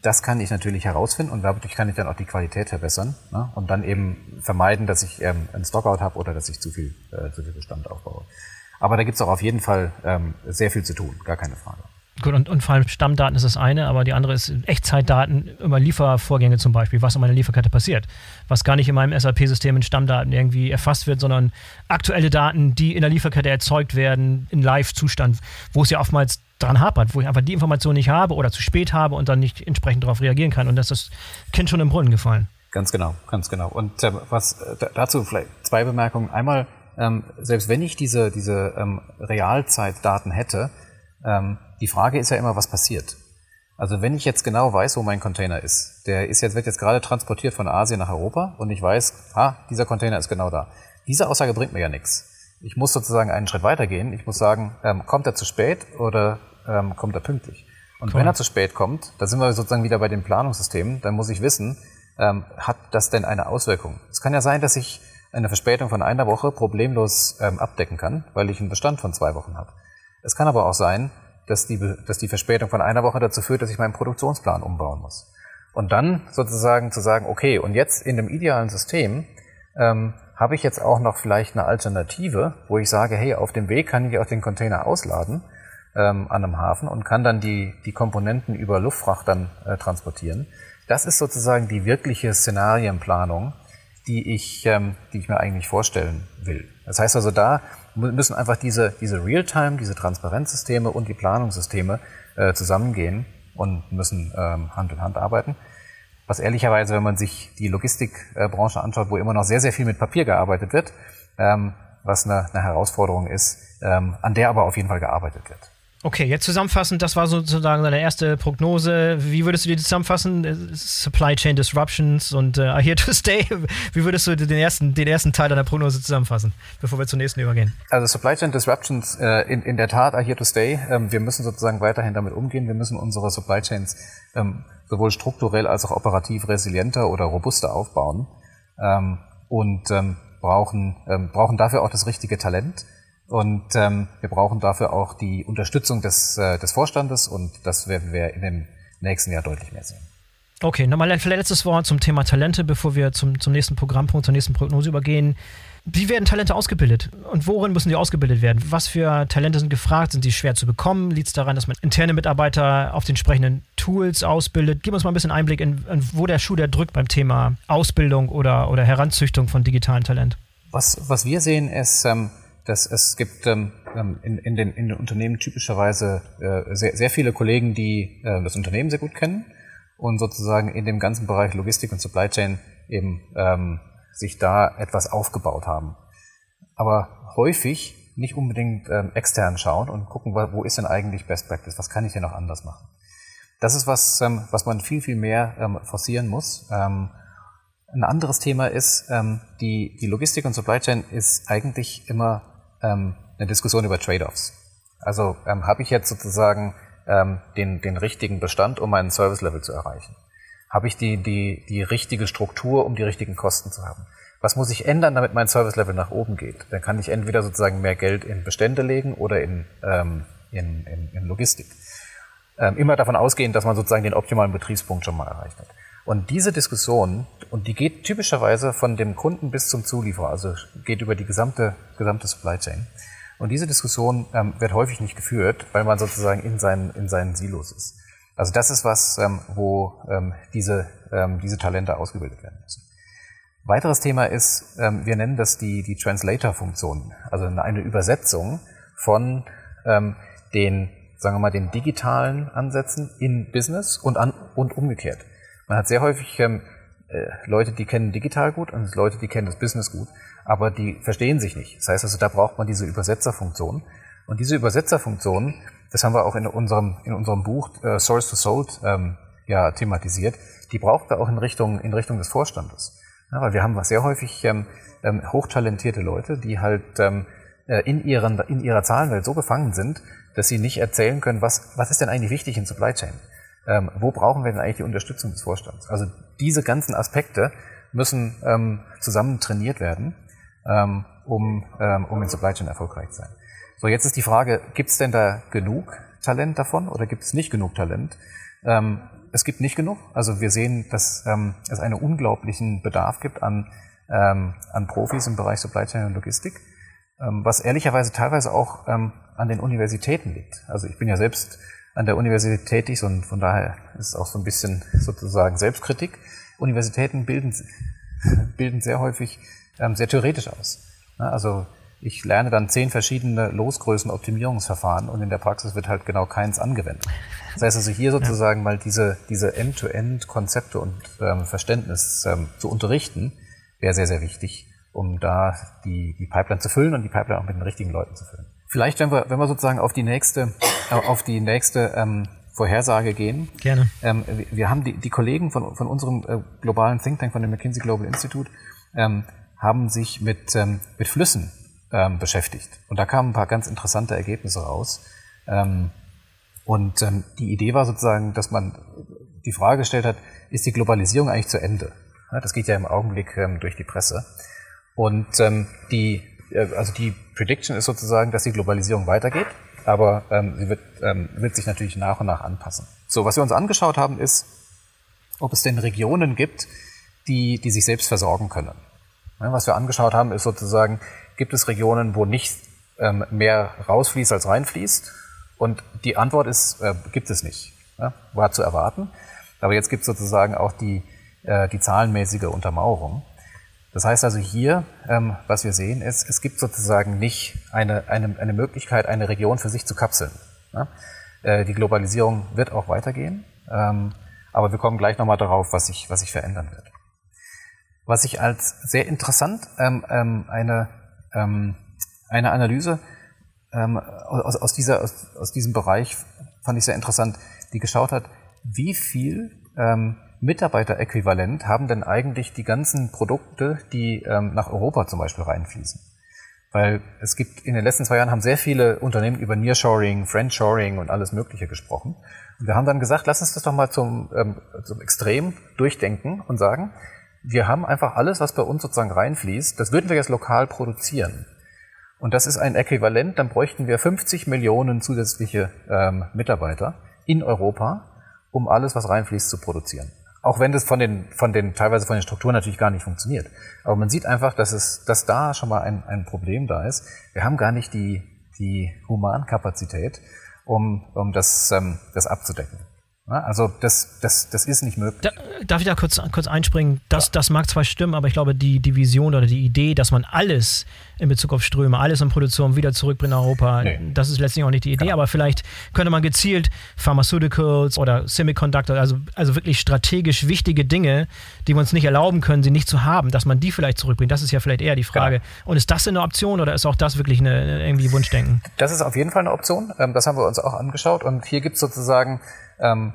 das kann ich natürlich herausfinden und dadurch kann ich dann auch die Qualität verbessern ne? und dann eben vermeiden, dass ich ähm, einen Stockout habe oder dass ich zu viel, äh, zu viel Bestand aufbaue. Aber da gibt es auch auf jeden Fall ähm, sehr viel zu tun, gar keine Frage. Gut, und, und vor allem Stammdaten ist das eine, aber die andere ist Echtzeitdaten über Liefervorgänge zum Beispiel, was in meiner Lieferkette passiert. Was gar nicht in meinem SAP-System in Stammdaten irgendwie erfasst wird, sondern aktuelle Daten, die in der Lieferkette erzeugt werden, in Live-Zustand, wo es ja oftmals dran hapert, wo ich einfach die Information nicht habe oder zu spät habe und dann nicht entsprechend darauf reagieren kann. Und das ist das Kind schon im Brunnen gefallen. Ganz genau, ganz genau. Und äh, was dazu vielleicht zwei Bemerkungen. Einmal, ähm, selbst wenn ich diese, diese ähm, Realzeitdaten hätte, ähm, die Frage ist ja immer, was passiert. Also wenn ich jetzt genau weiß, wo mein Container ist, der ist jetzt, wird jetzt gerade transportiert von Asien nach Europa und ich weiß, ah, dieser Container ist genau da. Diese Aussage bringt mir ja nichts. Ich muss sozusagen einen Schritt weitergehen. Ich muss sagen, ähm, kommt er zu spät oder ähm, kommt er pünktlich? Und cool. wenn er zu spät kommt, da sind wir sozusagen wieder bei den Planungssystemen, dann muss ich wissen, ähm, hat das denn eine Auswirkung? Es kann ja sein, dass ich eine Verspätung von einer Woche problemlos ähm, abdecken kann, weil ich einen Bestand von zwei Wochen habe. Es kann aber auch sein, dass die, dass die Verspätung von einer Woche dazu führt, dass ich meinen Produktionsplan umbauen muss. Und dann sozusagen zu sagen, okay, und jetzt in dem idealen System ähm, habe ich jetzt auch noch vielleicht eine Alternative, wo ich sage, hey, auf dem Weg kann ich auch den Container ausladen ähm, an einem Hafen und kann dann die, die Komponenten über Luftfracht dann äh, transportieren. Das ist sozusagen die wirkliche Szenarienplanung, die ich, ähm, die ich mir eigentlich vorstellen will. Das heißt also, da müssen einfach diese, diese Realtime, diese Transparenzsysteme und die Planungssysteme äh, zusammengehen und müssen ähm, Hand in Hand arbeiten. Was ehrlicherweise, wenn man sich die Logistikbranche anschaut, wo immer noch sehr, sehr viel mit Papier gearbeitet wird, ähm, was eine, eine Herausforderung ist, ähm, an der aber auf jeden Fall gearbeitet wird. Okay, jetzt zusammenfassend, das war sozusagen deine erste Prognose. Wie würdest du die zusammenfassen? Supply Chain Disruptions und uh, Here to Stay. Wie würdest du den ersten, den ersten Teil deiner Prognose zusammenfassen, bevor wir zur nächsten übergehen? Also Supply Chain Disruptions, äh, in, in der Tat are Here to Stay. Ähm, wir müssen sozusagen weiterhin damit umgehen. Wir müssen unsere Supply Chains ähm, sowohl strukturell als auch operativ resilienter oder robuster aufbauen ähm, und ähm, brauchen, ähm, brauchen dafür auch das richtige Talent und ähm, wir brauchen dafür auch die Unterstützung des, äh, des Vorstandes und das werden wir in dem nächsten Jahr deutlich mehr sehen. Okay, nochmal ein letztes Wort zum Thema Talente, bevor wir zum, zum nächsten Programmpunkt, zur nächsten Prognose übergehen. Wie werden Talente ausgebildet und worin müssen die ausgebildet werden? Was für Talente sind gefragt? Sind die schwer zu bekommen? Liegt es daran, dass man interne Mitarbeiter auf den entsprechenden Tools ausbildet? Gib uns mal ein bisschen Einblick in, in wo der Schuh der drückt beim Thema Ausbildung oder, oder Heranzüchtung von digitalen Talent. Was, was wir sehen ist, ähm, dass es gibt ähm, ähm, in, in, den, in den Unternehmen typischerweise äh, sehr, sehr viele Kollegen, die äh, das Unternehmen sehr gut kennen und sozusagen in dem ganzen Bereich Logistik und Supply Chain eben ähm, sich da etwas aufgebaut haben. Aber häufig nicht unbedingt ähm, extern schauen und gucken, wo ist denn eigentlich Best Practice, was kann ich denn noch anders machen. Das ist was, ähm, was man viel, viel mehr ähm, forcieren muss. Ähm, ein anderes Thema ist, ähm, die, die Logistik und Supply Chain ist eigentlich immer ähm, eine Diskussion über Trade-offs. Also ähm, habe ich jetzt sozusagen ähm, den, den richtigen Bestand, um meinen Service-Level zu erreichen? Habe ich die, die, die richtige Struktur, um die richtigen Kosten zu haben? Was muss ich ändern, damit mein Service-Level nach oben geht? Dann kann ich entweder sozusagen mehr Geld in Bestände legen oder in, ähm, in, in, in Logistik. Ähm, immer davon ausgehen, dass man sozusagen den optimalen Betriebspunkt schon mal erreicht hat. Und diese Diskussion, und die geht typischerweise von dem Kunden bis zum Zulieferer, also geht über die gesamte, gesamte Supply Chain. Und diese Diskussion ähm, wird häufig nicht geführt, weil man sozusagen in seinen, in seinen Silos ist. Also das ist was, ähm, wo ähm, diese, ähm, diese Talente ausgebildet werden müssen. Weiteres Thema ist, ähm, wir nennen das die, die Translator-Funktion, also eine Übersetzung von ähm, den, sagen wir mal, den digitalen Ansätzen in Business und, an, und umgekehrt. Man hat sehr häufig ähm, äh, Leute, die kennen digital gut und Leute, die kennen das Business gut, aber die verstehen sich nicht. Das heißt also, da braucht man diese Übersetzerfunktion. Und diese Übersetzerfunktion, das haben wir auch in unserem, in unserem Buch äh, Source to Sold ähm, ja, thematisiert, die braucht wir auch in Richtung, in Richtung des Vorstandes. Ja, weil wir haben sehr häufig ähm, ähm, hochtalentierte Leute, die halt ähm, äh, in, ihren, in ihrer Zahlenwelt so gefangen sind, dass sie nicht erzählen können, was, was ist denn eigentlich wichtig in Supply Chain? Ähm, wo brauchen wir denn eigentlich die Unterstützung des Vorstands? Also diese ganzen Aspekte müssen ähm, zusammen trainiert werden, ähm, um, ähm, um in Supply Chain erfolgreich zu sein. So, jetzt ist die Frage, gibt es denn da genug Talent davon oder gibt es nicht genug Talent? Ähm, es gibt nicht genug. Also wir sehen, dass ähm, es einen unglaublichen Bedarf gibt an, ähm, an Profis im Bereich Supply Chain und Logistik, ähm, was ehrlicherweise teilweise auch ähm, an den Universitäten liegt. Also ich bin ja selbst an der Universität tätig und von daher ist es auch so ein bisschen sozusagen Selbstkritik. Universitäten bilden, bilden sehr häufig ähm, sehr theoretisch aus. Also ich lerne dann zehn verschiedene Losgrößen-Optimierungsverfahren und in der Praxis wird halt genau keins angewendet. Das heißt also hier sozusagen ja. mal diese, diese End-to-End-Konzepte und ähm, Verständnis ähm, zu unterrichten, wäre sehr, sehr wichtig, um da die, die Pipeline zu füllen und die Pipeline auch mit den richtigen Leuten zu füllen. Vielleicht, wenn wir, wenn wir sozusagen auf die nächste, äh, auf die nächste ähm, Vorhersage gehen. Gerne. Ähm, wir haben die, die Kollegen von, von unserem äh, globalen Think Tank, von dem McKinsey Global Institute, ähm, haben sich mit, ähm, mit Flüssen ähm, beschäftigt. Und da kamen ein paar ganz interessante Ergebnisse raus. Ähm, und ähm, die Idee war sozusagen, dass man die Frage gestellt hat, ist die Globalisierung eigentlich zu Ende? Ja, das geht ja im Augenblick ähm, durch die Presse. Und ähm, die also die Prediction ist sozusagen, dass die Globalisierung weitergeht, aber ähm, sie wird, ähm, wird sich natürlich nach und nach anpassen. So, was wir uns angeschaut haben, ist, ob es denn Regionen gibt, die, die sich selbst versorgen können. Ja, was wir angeschaut haben, ist sozusagen, gibt es Regionen, wo nicht ähm, mehr rausfließt als reinfließt? Und die Antwort ist, äh, gibt es nicht. Ja, war zu erwarten. Aber jetzt gibt es sozusagen auch die, äh, die zahlenmäßige Untermauerung. Das heißt also hier, ähm, was wir sehen, ist, es gibt sozusagen nicht eine, eine, eine Möglichkeit, eine Region für sich zu kapseln. Ja? Äh, die Globalisierung wird auch weitergehen, ähm, aber wir kommen gleich nochmal darauf, was sich, was sich verändern wird. Was ich als sehr interessant ähm, ähm eine, ähm, eine Analyse ähm, aus, aus, dieser, aus, aus diesem Bereich fand ich sehr interessant, die geschaut hat, wie viel ähm, Mitarbeiteräquivalent haben denn eigentlich die ganzen Produkte, die ähm, nach Europa zum Beispiel reinfließen? Weil es gibt in den letzten zwei Jahren haben sehr viele Unternehmen über Nearshoring, Friendshoring und alles Mögliche gesprochen. Und wir haben dann gesagt, lass uns das doch mal zum, ähm, zum Extrem durchdenken und sagen, wir haben einfach alles, was bei uns sozusagen reinfließt, das würden wir jetzt lokal produzieren. Und das ist ein Äquivalent, dann bräuchten wir 50 Millionen zusätzliche ähm, Mitarbeiter in Europa, um alles, was reinfließt, zu produzieren. Auch wenn das von den, von den, teilweise von den Strukturen natürlich gar nicht funktioniert. Aber man sieht einfach, dass es, dass da schon mal ein, ein Problem da ist. Wir haben gar nicht die, die Humankapazität, um, um das, ähm, das abzudecken. Also das, das, das ist nicht möglich. Da, darf ich da kurz, kurz einspringen? Das, ja. das mag zwar stimmen, aber ich glaube, die, die Vision oder die Idee, dass man alles in Bezug auf Ströme, alles in Produktion wieder zurückbringt nach Europa, nee. das ist letztlich auch nicht die Idee, genau. aber vielleicht könnte man gezielt Pharmaceuticals oder Semiconductor, also, also wirklich strategisch wichtige Dinge, die wir uns nicht erlauben können, sie nicht zu haben, dass man die vielleicht zurückbringt. Das ist ja vielleicht eher die Frage. Genau. Und ist das eine Option oder ist auch das wirklich eine, irgendwie Wunschdenken? Das ist auf jeden Fall eine Option. Ähm, das haben wir uns auch angeschaut und hier gibt es sozusagen ähm,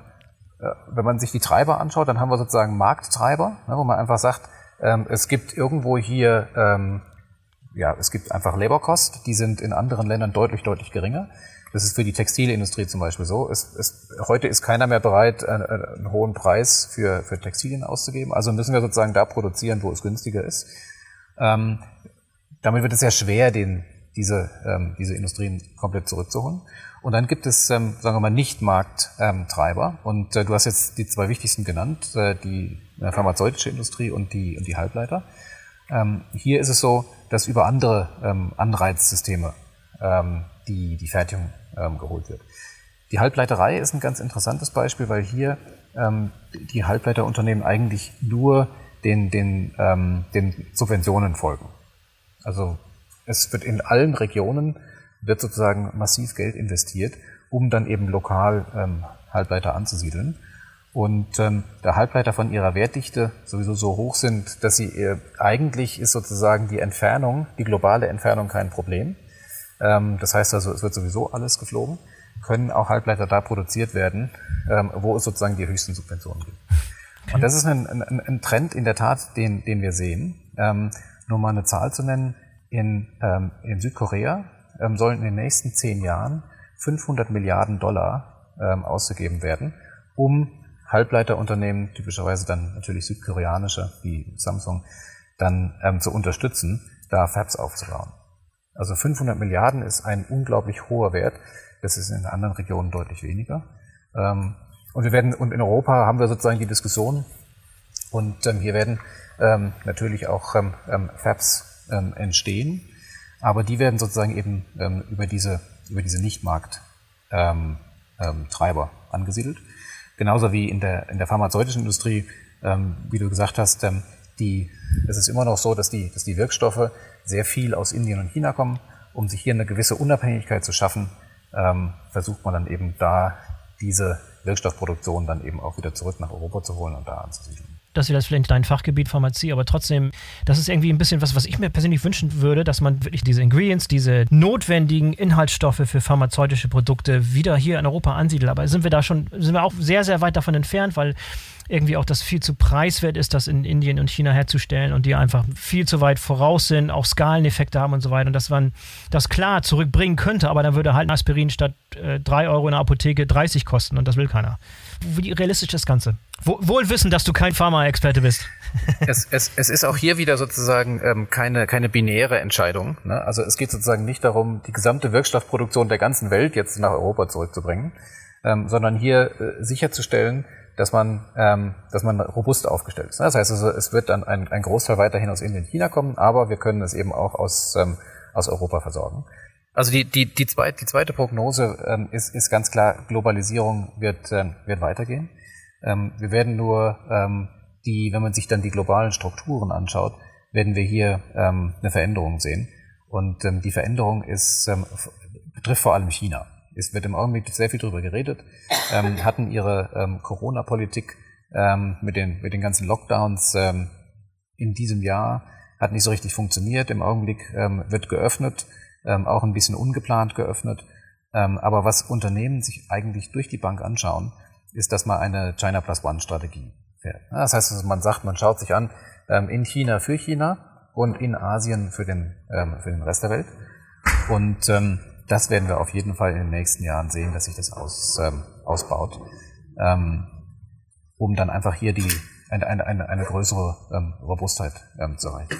äh, wenn man sich die Treiber anschaut, dann haben wir sozusagen Markttreiber, ne, wo man einfach sagt, ähm, es gibt irgendwo hier, ähm, ja, es gibt einfach Labor Cost, die sind in anderen Ländern deutlich, deutlich geringer. Das ist für die Textilindustrie zum Beispiel so. Es, es, heute ist keiner mehr bereit, einen, einen hohen Preis für, für Textilien auszugeben. Also müssen wir sozusagen da produzieren, wo es günstiger ist. Ähm, damit wird es sehr schwer, den, diese, ähm, diese Industrien komplett zurückzuholen. Und dann gibt es, ähm, sagen wir mal, Nicht-Markttreiber. Und äh, du hast jetzt die zwei wichtigsten genannt, äh, die äh, pharmazeutische Industrie und die, und die Halbleiter. Ähm, hier ist es so, dass über andere ähm, Anreizsysteme ähm, die, die Fertigung ähm, geholt wird. Die Halbleiterei ist ein ganz interessantes Beispiel, weil hier ähm, die Halbleiterunternehmen eigentlich nur den, den, den Subventionen folgen. Also es wird in allen Regionen wird sozusagen massiv Geld investiert, um dann eben lokal ähm, Halbleiter anzusiedeln. Und ähm, da Halbleiter von ihrer Wertdichte sowieso so hoch sind, dass sie äh, eigentlich ist sozusagen die Entfernung, die globale Entfernung kein Problem. Ähm, das heißt also, es wird sowieso alles geflogen, können auch Halbleiter da produziert werden, ähm, wo es sozusagen die höchsten Subventionen gibt. Okay. Und das ist ein, ein, ein, Trend in der Tat, den, den wir sehen. Ähm, nur mal eine Zahl zu nennen, in, ähm, in Südkorea ähm, sollen in den nächsten zehn Jahren 500 Milliarden Dollar ähm, ausgegeben werden, um Halbleiterunternehmen, typischerweise dann natürlich südkoreanische wie Samsung, dann ähm, zu unterstützen, da Fabs aufzubauen. Also 500 Milliarden ist ein unglaublich hoher Wert. Das ist in anderen Regionen deutlich weniger. Ähm, und wir werden, und in Europa haben wir sozusagen die Diskussion. Und ähm, hier werden ähm, natürlich auch ähm, ähm Fabs entstehen. Aber die werden sozusagen eben ähm, über diese, über diese Nichtmarkt ähm, ähm, angesiedelt. Genauso wie in der, in der pharmazeutischen Industrie, ähm, wie du gesagt hast, die, es ist immer noch so, dass die, dass die Wirkstoffe sehr viel aus Indien und China kommen. Um sich hier eine gewisse Unabhängigkeit zu schaffen, ähm, versucht man dann eben da diese Wirkstoffproduktion dann eben auch wieder zurück nach Europa zu holen und da anzusiedeln das ist vielleicht nicht dein Fachgebiet Pharmazie, aber trotzdem, das ist irgendwie ein bisschen was, was ich mir persönlich wünschen würde, dass man wirklich diese Ingredients, diese notwendigen Inhaltsstoffe für pharmazeutische Produkte wieder hier in Europa ansiedelt. Aber sind wir da schon, sind wir auch sehr, sehr weit davon entfernt, weil irgendwie auch das viel zu preiswert ist, das in Indien und China herzustellen und die einfach viel zu weit voraus sind, auch Skaleneffekte haben und so weiter. Und dass man das klar zurückbringen könnte, aber dann würde halt ein Aspirin statt äh, 3 Euro in der Apotheke 30 kosten und das will keiner. Wie realistisch ist das Ganze? Wohl wissen, dass du kein Pharma-Experte bist. es, es, es ist auch hier wieder sozusagen ähm, keine, keine binäre Entscheidung. Ne? Also es geht sozusagen nicht darum, die gesamte Wirkstoffproduktion der ganzen Welt jetzt nach Europa zurückzubringen, ähm, sondern hier äh, sicherzustellen, dass man, ähm, dass man robust aufgestellt ist. Das heißt also, es wird dann ein, ein Großteil weiterhin aus Indien und China kommen, aber wir können es eben auch aus, ähm, aus Europa versorgen. Also die, die, die, zweit, die zweite Prognose ähm, ist, ist ganz klar, Globalisierung wird, ähm, wird weitergehen. Ähm, wir werden nur ähm, die, wenn man sich dann die globalen Strukturen anschaut, werden wir hier ähm, eine Veränderung sehen. Und ähm, die Veränderung ist, betrifft vor allem China. Es wird im Augenblick sehr viel darüber geredet, hatten ihre Corona-Politik mit, den, mit den ganzen Lockdowns in diesem Jahr hat nicht so richtig funktioniert. Im Augenblick wird geöffnet, ähm, auch ein bisschen ungeplant geöffnet. Ähm, aber was Unternehmen sich eigentlich durch die Bank anschauen, ist, dass man eine China Plus One Strategie fährt. Das heißt, man sagt, man schaut sich an, ähm, in China für China und in Asien für den, ähm, für den Rest der Welt. Und ähm, das werden wir auf jeden Fall in den nächsten Jahren sehen, dass sich das aus, ähm, ausbaut, um dann einfach hier die, eine, eine, eine, größere Robustheit zu erreichen.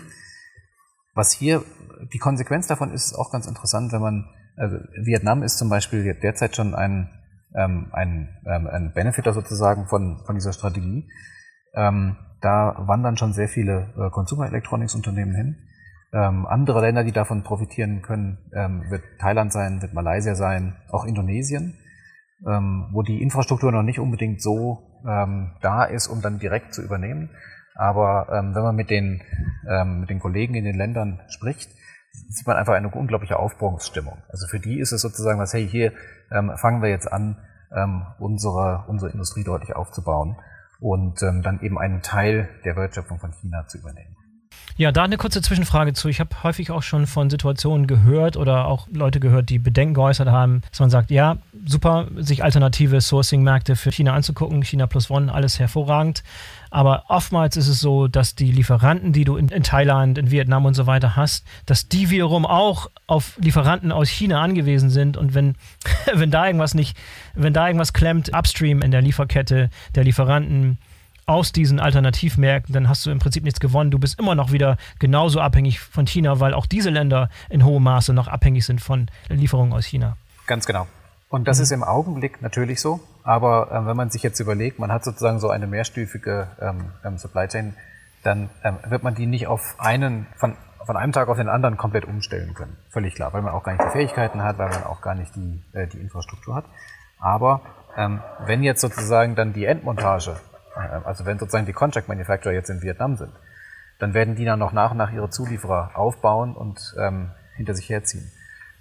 Was hier die Konsequenz davon ist auch ganz interessant, wenn man, also Vietnam ist zum Beispiel derzeit schon ein, ähm, ein, ähm, ein Benefitter sozusagen von, von dieser Strategie. Ähm, da wandern schon sehr viele äh, Consumer Electronics Unternehmen hin. Ähm, andere Länder, die davon profitieren können, ähm, wird Thailand sein, wird Malaysia sein, auch Indonesien, ähm, wo die Infrastruktur noch nicht unbedingt so ähm, da ist, um dann direkt zu übernehmen. Aber ähm, wenn man mit den, ähm, mit den Kollegen in den Ländern spricht, sieht man einfach eine unglaubliche Aufbruchsstimmung. Also für die ist es sozusagen was, hey, hier ähm, fangen wir jetzt an, ähm, unsere, unsere Industrie deutlich aufzubauen und ähm, dann eben einen Teil der Wertschöpfung von China zu übernehmen. Ja, da eine kurze Zwischenfrage zu. Ich habe häufig auch schon von Situationen gehört oder auch Leute gehört, die Bedenken geäußert haben, dass man sagt, ja, super, sich alternative Sourcing-Märkte für China anzugucken, China plus One, alles hervorragend. Aber oftmals ist es so, dass die Lieferanten, die du in, in, Thailand, in Vietnam und so weiter hast, dass die wiederum auch auf Lieferanten aus China angewiesen sind. Und wenn, wenn da irgendwas nicht, wenn da irgendwas klemmt, upstream in der Lieferkette der Lieferanten, aus diesen Alternativmärkten, dann hast du im Prinzip nichts gewonnen. Du bist immer noch wieder genauso abhängig von China, weil auch diese Länder in hohem Maße noch abhängig sind von Lieferungen aus China. Ganz genau. Und das mhm. ist im Augenblick natürlich so. Aber ähm, wenn man sich jetzt überlegt, man hat sozusagen so eine mehrstufige ähm, ähm, Supply Chain, dann ähm, wird man die nicht auf einen, von, von einem Tag auf den anderen komplett umstellen können. Völlig klar, weil man auch gar nicht die Fähigkeiten hat, weil man auch gar nicht die, äh, die Infrastruktur hat. Aber ähm, wenn jetzt sozusagen dann die Endmontage also wenn sozusagen die Contract Manufacturer jetzt in Vietnam sind, dann werden die dann noch nach und nach ihre Zulieferer aufbauen und ähm, hinter sich herziehen.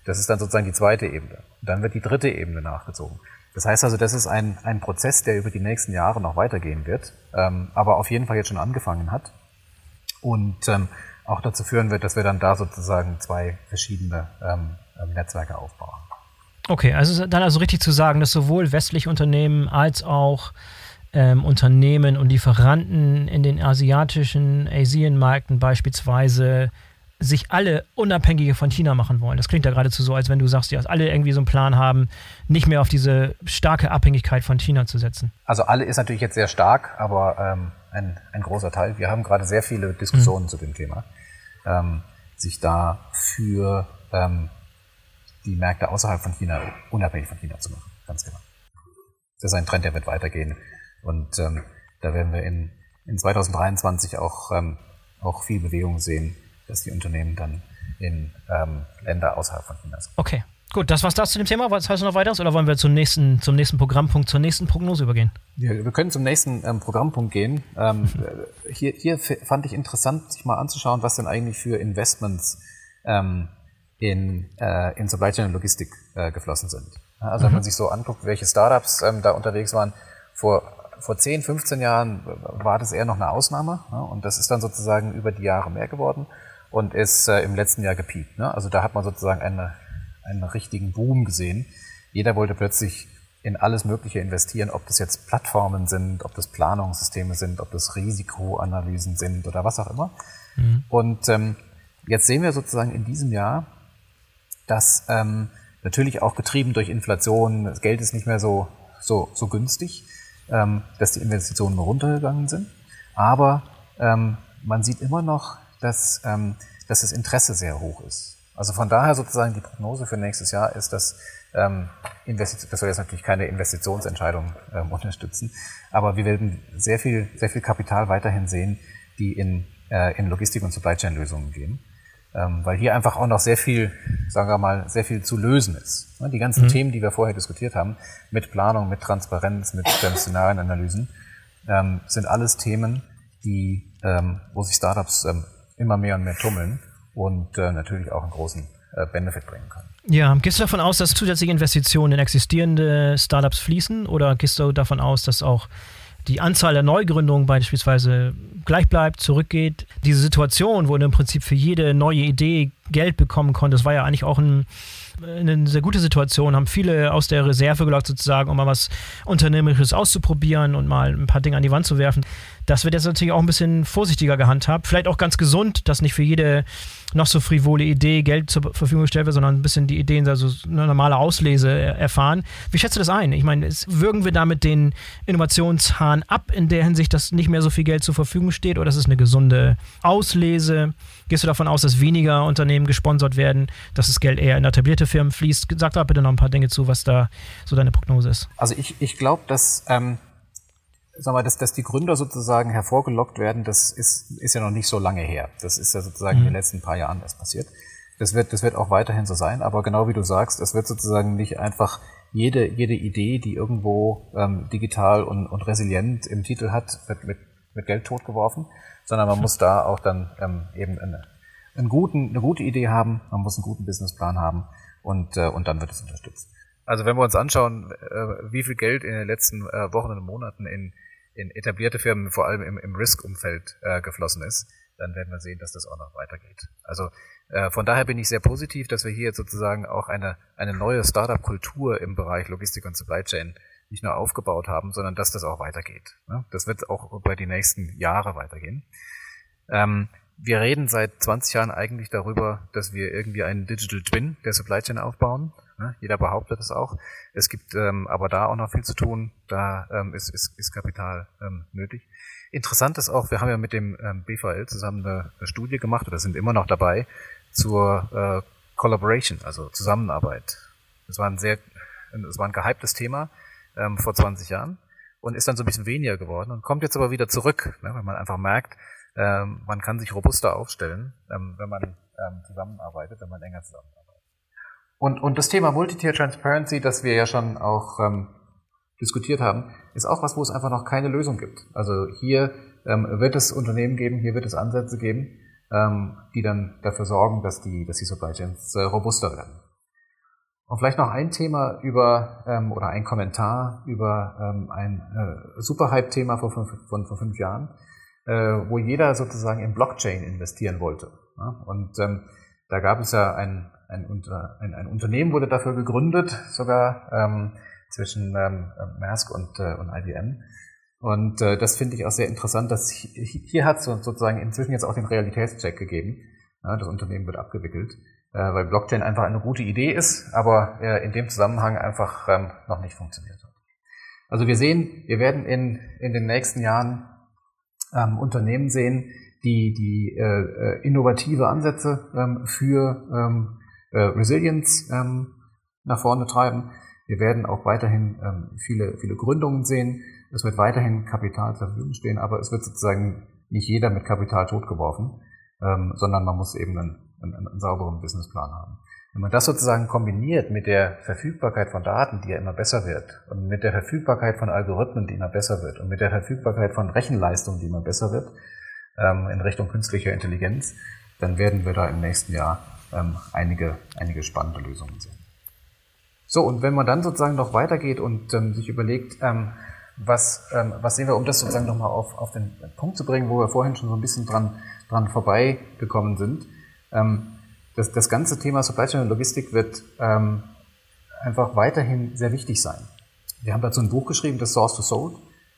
Das ist dann sozusagen die zweite Ebene. dann wird die dritte Ebene nachgezogen. Das heißt also, das ist ein, ein Prozess, der über die nächsten Jahre noch weitergehen wird, ähm, aber auf jeden Fall jetzt schon angefangen hat und ähm, auch dazu führen wird, dass wir dann da sozusagen zwei verschiedene ähm, ähm Netzwerke aufbauen. Okay, also dann also richtig zu sagen, dass sowohl westliche Unternehmen als auch ähm, Unternehmen und Lieferanten in den asiatischen Asienmärkten beispielsweise sich alle unabhängige von China machen wollen. Das klingt ja geradezu so, als wenn du sagst, dass alle irgendwie so einen Plan haben, nicht mehr auf diese starke Abhängigkeit von China zu setzen. Also alle ist natürlich jetzt sehr stark, aber ähm, ein, ein großer Teil. Wir haben gerade sehr viele Diskussionen mhm. zu dem Thema, ähm, sich da für ähm, die Märkte außerhalb von China unabhängig von China zu machen. Ganz genau. Das ist ein Trend, der wird weitergehen. Und ähm, da werden wir in, in 2023 auch, ähm, auch viel Bewegung sehen, dass die Unternehmen dann in ähm, Länder außerhalb von China sind. Okay. Gut, das war's das zu dem Thema. Was heißt noch weiteres oder wollen wir zum nächsten, zum nächsten Programmpunkt, zur nächsten Prognose übergehen? Ja, wir können zum nächsten ähm, Programmpunkt gehen. Ähm, hier, hier fand ich interessant, sich mal anzuschauen, was denn eigentlich für Investments ähm, in, äh, in Supply Chain und Logistik äh, geflossen sind. Also mhm. wenn man sich so anguckt, welche Startups ähm, da unterwegs waren, vor vor 10, 15 Jahren war das eher noch eine Ausnahme ne? und das ist dann sozusagen über die Jahre mehr geworden und ist äh, im letzten Jahr gepiekt. Ne? Also da hat man sozusagen eine, einen richtigen Boom gesehen. Jeder wollte plötzlich in alles Mögliche investieren, ob das jetzt Plattformen sind, ob das Planungssysteme sind, ob das Risikoanalysen sind oder was auch immer. Mhm. Und ähm, jetzt sehen wir sozusagen in diesem Jahr, dass ähm, natürlich auch getrieben durch Inflation, das Geld ist nicht mehr so, so, so günstig, ähm, dass die Investitionen runtergegangen sind. Aber ähm, man sieht immer noch, dass, ähm, dass das Interesse sehr hoch ist. Also von daher sozusagen die Prognose für nächstes Jahr ist, dass ähm, Investition, das soll jetzt natürlich keine Investitionsentscheidung ähm, unterstützen, aber wir werden sehr viel, sehr viel Kapital weiterhin sehen, die in, äh, in Logistik- und Supply Chain Lösungen gehen ähm, weil hier einfach auch noch sehr viel, sagen wir mal, sehr viel zu lösen ist. Ne, die ganzen mhm. Themen, die wir vorher diskutiert haben, mit Planung, mit Transparenz, mit Szenarienanalysen, ähm, sind alles Themen, die, ähm, wo sich Startups ähm, immer mehr und mehr tummeln und äh, natürlich auch einen großen äh, Benefit bringen können. Ja, gehst du davon aus, dass zusätzliche Investitionen in existierende Startups fließen oder gehst du davon aus, dass auch die Anzahl der Neugründungen beispielsweise gleich bleibt, zurückgeht. Diese Situation, wo du im Prinzip für jede neue Idee Geld bekommen konntest, war ja eigentlich auch ein, eine sehr gute Situation. Haben viele aus der Reserve gelockt, sozusagen, um mal was Unternehmerisches auszuprobieren und mal ein paar Dinge an die Wand zu werfen. Das wird jetzt natürlich auch ein bisschen vorsichtiger gehandhabt. Vielleicht auch ganz gesund, dass nicht für jede noch so frivole Idee Geld zur Verfügung gestellt wird, sondern ein bisschen die Ideen, also eine normale Auslese erfahren. Wie schätzt du das ein? Ich meine, würgen wir damit den Innovationshahn ab in der Hinsicht, dass nicht mehr so viel Geld zur Verfügung steht oder ist es eine gesunde Auslese? Gehst du davon aus, dass weniger Unternehmen gesponsert werden, dass das Geld eher in etablierte Firmen fließt? Sag da bitte noch ein paar Dinge zu, was da so deine Prognose ist. Also ich, ich glaube, dass ähm, sag mal, dass, dass die Gründer sozusagen hervorgelockt werden, das ist, ist ja noch nicht so lange her. Das ist ja sozusagen mhm. in den mhm. letzten paar Jahren erst passiert. Das wird, das wird auch weiterhin so sein, aber genau wie du sagst, es wird sozusagen nicht einfach jede, jede Idee, die irgendwo ähm, digital und, und resilient im Titel hat, wird mit, mit Geld totgeworfen, sondern man muss da auch dann ähm, eben eine, einen guten, eine gute Idee haben, man muss einen guten Businessplan haben und, äh, und dann wird es unterstützt. Also wenn wir uns anschauen, äh, wie viel Geld in den letzten äh, Wochen und Monaten in, in etablierte Firmen, vor allem im, im Risk-Umfeld äh, geflossen ist, dann werden wir sehen, dass das auch noch weitergeht. Also äh, von daher bin ich sehr positiv, dass wir hier jetzt sozusagen auch eine, eine neue Startup-Kultur im Bereich Logistik und Supply Chain nicht nur aufgebaut haben, sondern dass das auch weitergeht. Ne? Das wird auch über die nächsten Jahre weitergehen. Ähm, wir reden seit 20 Jahren eigentlich darüber, dass wir irgendwie einen Digital Twin der Supply Chain aufbauen. Ne? Jeder behauptet es auch. Es gibt ähm, aber da auch noch viel zu tun. Da ähm, ist, ist, ist Kapital ähm, nötig. Interessant ist auch, wir haben ja mit dem ähm, BVL zusammen eine, eine Studie gemacht oder sind immer noch dabei zur äh, Collaboration, also Zusammenarbeit. Das war ein sehr, das war ein gehyptes Thema ähm, vor 20 Jahren und ist dann so ein bisschen weniger geworden und kommt jetzt aber wieder zurück, ne, weil man einfach merkt, ähm, man kann sich robuster aufstellen, ähm, wenn man ähm, zusammenarbeitet, wenn man enger zusammenarbeitet. Und, und das Thema Multi-Tier Transparency, das wir ja schon auch ähm, diskutiert haben, ist auch was, wo es einfach noch keine Lösung gibt. Also hier ähm, wird es Unternehmen geben, hier wird es Ansätze geben, ähm, die dann dafür sorgen, dass die, dass die Supply Chains äh, robuster werden. Und vielleicht noch ein Thema über ähm, oder ein Kommentar über ähm, ein äh, Superhype-Thema von, von, von fünf Jahren, äh, wo jeder sozusagen in Blockchain investieren wollte. Ja? Und ähm, da gab es ja ein, ein, ein, ein Unternehmen wurde dafür gegründet, sogar ähm, zwischen ähm, Maersk und, äh, und IBM. Und äh, das finde ich auch sehr interessant, dass hier, hier hat es sozusagen inzwischen jetzt auch den Realitätscheck gegeben. Ja, das Unternehmen wird abgewickelt, äh, weil Blockchain einfach eine gute Idee ist, aber äh, in dem Zusammenhang einfach ähm, noch nicht funktioniert hat. Also wir sehen, wir werden in, in den nächsten Jahren ähm, Unternehmen sehen, die, die äh, äh, innovative Ansätze ähm, für ähm, äh, Resilience ähm, nach vorne treiben. Wir werden auch weiterhin ähm, viele, viele Gründungen sehen. Es wird weiterhin Kapital zur Verfügung stehen, aber es wird sozusagen nicht jeder mit Kapital totgeworfen, ähm, sondern man muss eben einen, einen, einen sauberen Businessplan haben. Wenn man das sozusagen kombiniert mit der Verfügbarkeit von Daten, die ja immer besser wird, und mit der Verfügbarkeit von Algorithmen, die immer besser wird, und mit der Verfügbarkeit von Rechenleistung, die immer besser wird, ähm, in Richtung künstlicher Intelligenz, dann werden wir da im nächsten Jahr ähm, einige, einige spannende Lösungen sehen. So, und wenn man dann sozusagen noch weitergeht und ähm, sich überlegt, ähm, was, ähm, was sehen wir, um das sozusagen nochmal auf, auf den Punkt zu bringen, wo wir vorhin schon so ein bisschen dran, dran vorbeigekommen sind. Ähm, das, das ganze Thema Supply Chain und Logistik wird ähm, einfach weiterhin sehr wichtig sein. Wir haben dazu ein Buch geschrieben, das Source to Soul,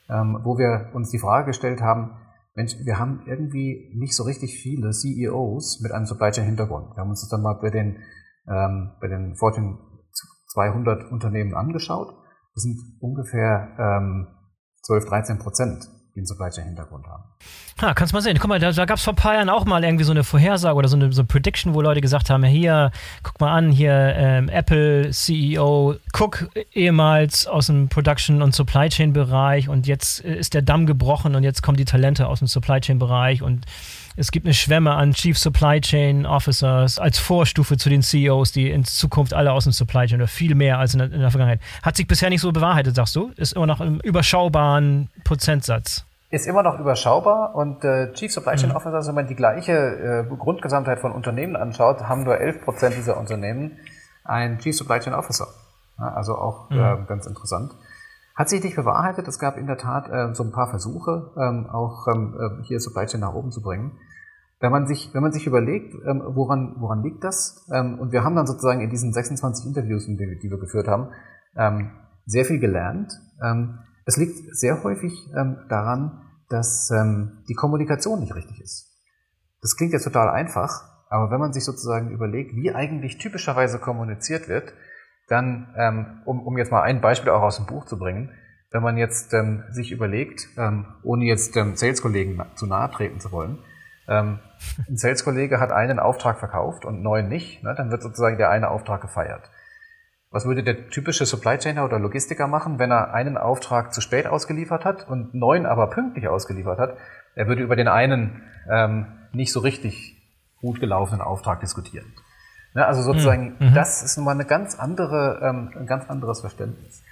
ähm, wo wir uns die Frage gestellt haben, Mensch, wir haben irgendwie nicht so richtig viele CEOs mit einem Supply Chain Hintergrund. Wir haben uns das dann mal bei den, ähm, bei den Fortune 200 Unternehmen angeschaut. Das sind ungefähr ähm, 12, 13 Prozent einen Supply Chain Hintergrund haben. Ah, kannst mal sehen. Guck mal, da, da gab es vor ein paar Jahren auch mal irgendwie so eine Vorhersage oder so eine, so eine Prediction, wo Leute gesagt haben: hier, guck mal an, hier ähm, Apple CEO Cook ehemals aus dem Production- und Supply Chain-Bereich und jetzt äh, ist der Damm gebrochen und jetzt kommen die Talente aus dem Supply Chain-Bereich und es gibt eine Schwemme an Chief Supply Chain Officers als Vorstufe zu den CEOs, die in Zukunft alle aus dem Supply Chain oder viel mehr als in der, in der Vergangenheit. Hat sich bisher nicht so bewahrheitet, sagst du? Ist immer noch im überschaubaren Prozentsatz. Ist immer noch überschaubar und äh, Chief Supply Chain mhm. Officers, wenn man die gleiche äh, Grundgesamtheit von Unternehmen anschaut, haben nur 11 Prozent dieser Unternehmen einen Chief Supply Chain Officer. Ja, also auch mhm. äh, ganz interessant. Hat sich nicht bewahrheitet. Es gab in der Tat äh, so ein paar Versuche, ähm, auch ähm, äh, hier Supply Chain nach oben zu bringen. Wenn man sich, wenn man sich überlegt, ähm, woran, woran liegt das? Ähm, und wir haben dann sozusagen in diesen 26 Interviews, die, wir geführt haben, ähm, sehr viel gelernt. Ähm, es liegt sehr häufig ähm, daran, dass ähm, die Kommunikation nicht richtig ist. Das klingt jetzt total einfach, aber wenn man sich sozusagen überlegt, wie eigentlich typischerweise kommuniziert wird, dann, um, um jetzt mal ein Beispiel auch aus dem Buch zu bringen, wenn man jetzt sich überlegt, ohne jetzt Sales-Kollegen zu nahe treten zu wollen, ähm, ein Sales-Kollege hat einen Auftrag verkauft und neun nicht, ne, dann wird sozusagen der eine Auftrag gefeiert. Was würde der typische Supply Chainer oder Logistiker machen, wenn er einen Auftrag zu spät ausgeliefert hat und neun aber pünktlich ausgeliefert hat? Er würde über den einen ähm, nicht so richtig gut gelaufenen Auftrag diskutieren. Ne, also sozusagen, mhm. mhm. das ist nochmal eine ganz andere, ähm, ein ganz anderes Verständnis.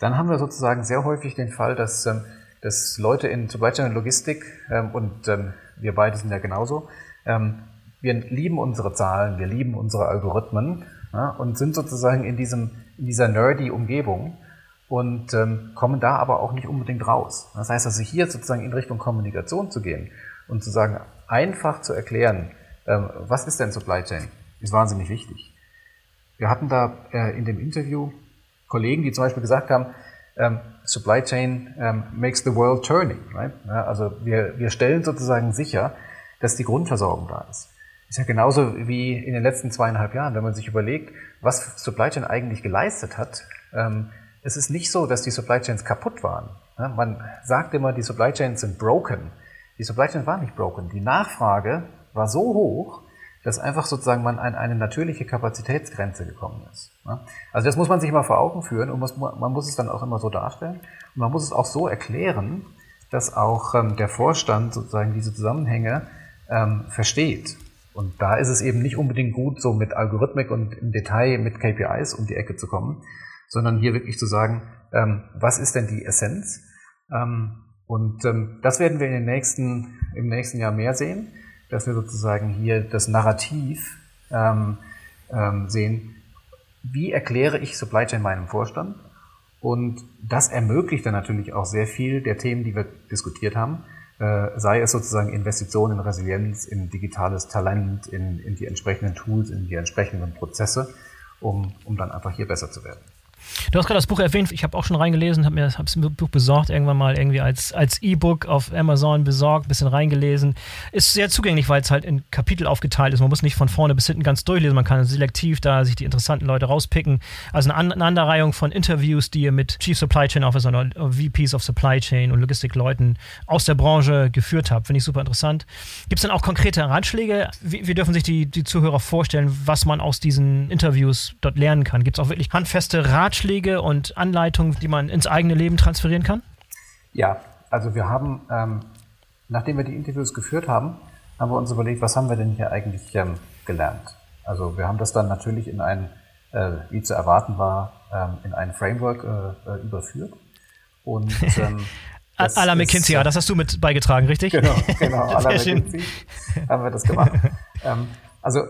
Dann haben wir sozusagen sehr häufig den Fall, dass, ähm, dass Leute in Supply Chain und Logistik ähm, und ähm, wir beide sind ja genauso, ähm, wir lieben unsere Zahlen, wir lieben unsere Algorithmen ja, und sind sozusagen in, diesem, in dieser nerdy Umgebung und ähm, kommen da aber auch nicht unbedingt raus. Das heißt also hier sozusagen in Richtung Kommunikation zu gehen und zu sagen, einfach zu erklären, ähm, was ist denn Supply Chain, ist wahnsinnig wichtig. Wir hatten da äh, in dem Interview Kollegen, die zum Beispiel gesagt haben, ähm, Supply Chain ähm, makes the world turning. Right? Ja, also wir, wir stellen sozusagen sicher, dass die Grundversorgung da ist. Ist ja genauso wie in den letzten zweieinhalb Jahren, wenn man sich überlegt, was Supply Chain eigentlich geleistet hat. Ähm, es ist nicht so, dass die Supply Chains kaputt waren. Ja, man sagt immer, die Supply Chains sind broken. Die Supply Chains waren nicht broken. Die Nachfrage war so hoch, dass einfach sozusagen man an eine natürliche Kapazitätsgrenze gekommen ist. Also das muss man sich mal vor Augen führen und man muss es dann auch immer so darstellen. Und man muss es auch so erklären, dass auch ähm, der Vorstand sozusagen diese Zusammenhänge ähm, versteht. Und da ist es eben nicht unbedingt gut, so mit Algorithmik und im Detail mit KPIs um die Ecke zu kommen, sondern hier wirklich zu sagen, ähm, was ist denn die Essenz? Und das werden wir in den nächsten, im nächsten Jahr mehr sehen dass wir sozusagen hier das Narrativ ähm, ähm, sehen, wie erkläre ich Supply Chain meinem Vorstand? Und das ermöglicht dann natürlich auch sehr viel der Themen, die wir diskutiert haben, äh, sei es sozusagen Investitionen in Resilienz, in digitales Talent, in, in die entsprechenden Tools, in die entsprechenden Prozesse, um, um dann einfach hier besser zu werden. Du hast gerade das Buch erwähnt, ich habe auch schon reingelesen, habe mir das Buch besorgt, irgendwann mal irgendwie als, als E-Book auf Amazon besorgt, bisschen reingelesen. Ist sehr zugänglich, weil es halt in Kapitel aufgeteilt ist. Man muss nicht von vorne bis hinten ganz durchlesen, man kann selektiv da sich die interessanten Leute rauspicken. Also eine Aneinanderreihung von Interviews, die ihr mit Chief Supply Chain Officer oder VPs of Supply Chain und Logistikleuten aus der Branche geführt habt. Finde ich super interessant. Gibt es dann auch konkrete Ratschläge? Wie, wie dürfen sich die, die Zuhörer vorstellen, was man aus diesen Interviews dort lernen kann? Gibt es auch wirklich handfeste Ratschläge? Ratschläge und Anleitungen, die man ins eigene Leben transferieren kann? Ja, also wir haben, ähm, nachdem wir die Interviews geführt haben, haben wir uns überlegt, was haben wir denn hier eigentlich ähm, gelernt? Also wir haben das dann natürlich in ein, äh, wie zu erwarten war, ähm, in ein Framework äh, äh überführt. Und ähm, la McKinsey, ja, das hast du mit beigetragen, richtig? Genau, genau, à la McKinsey haben wir das gemacht. ähm, also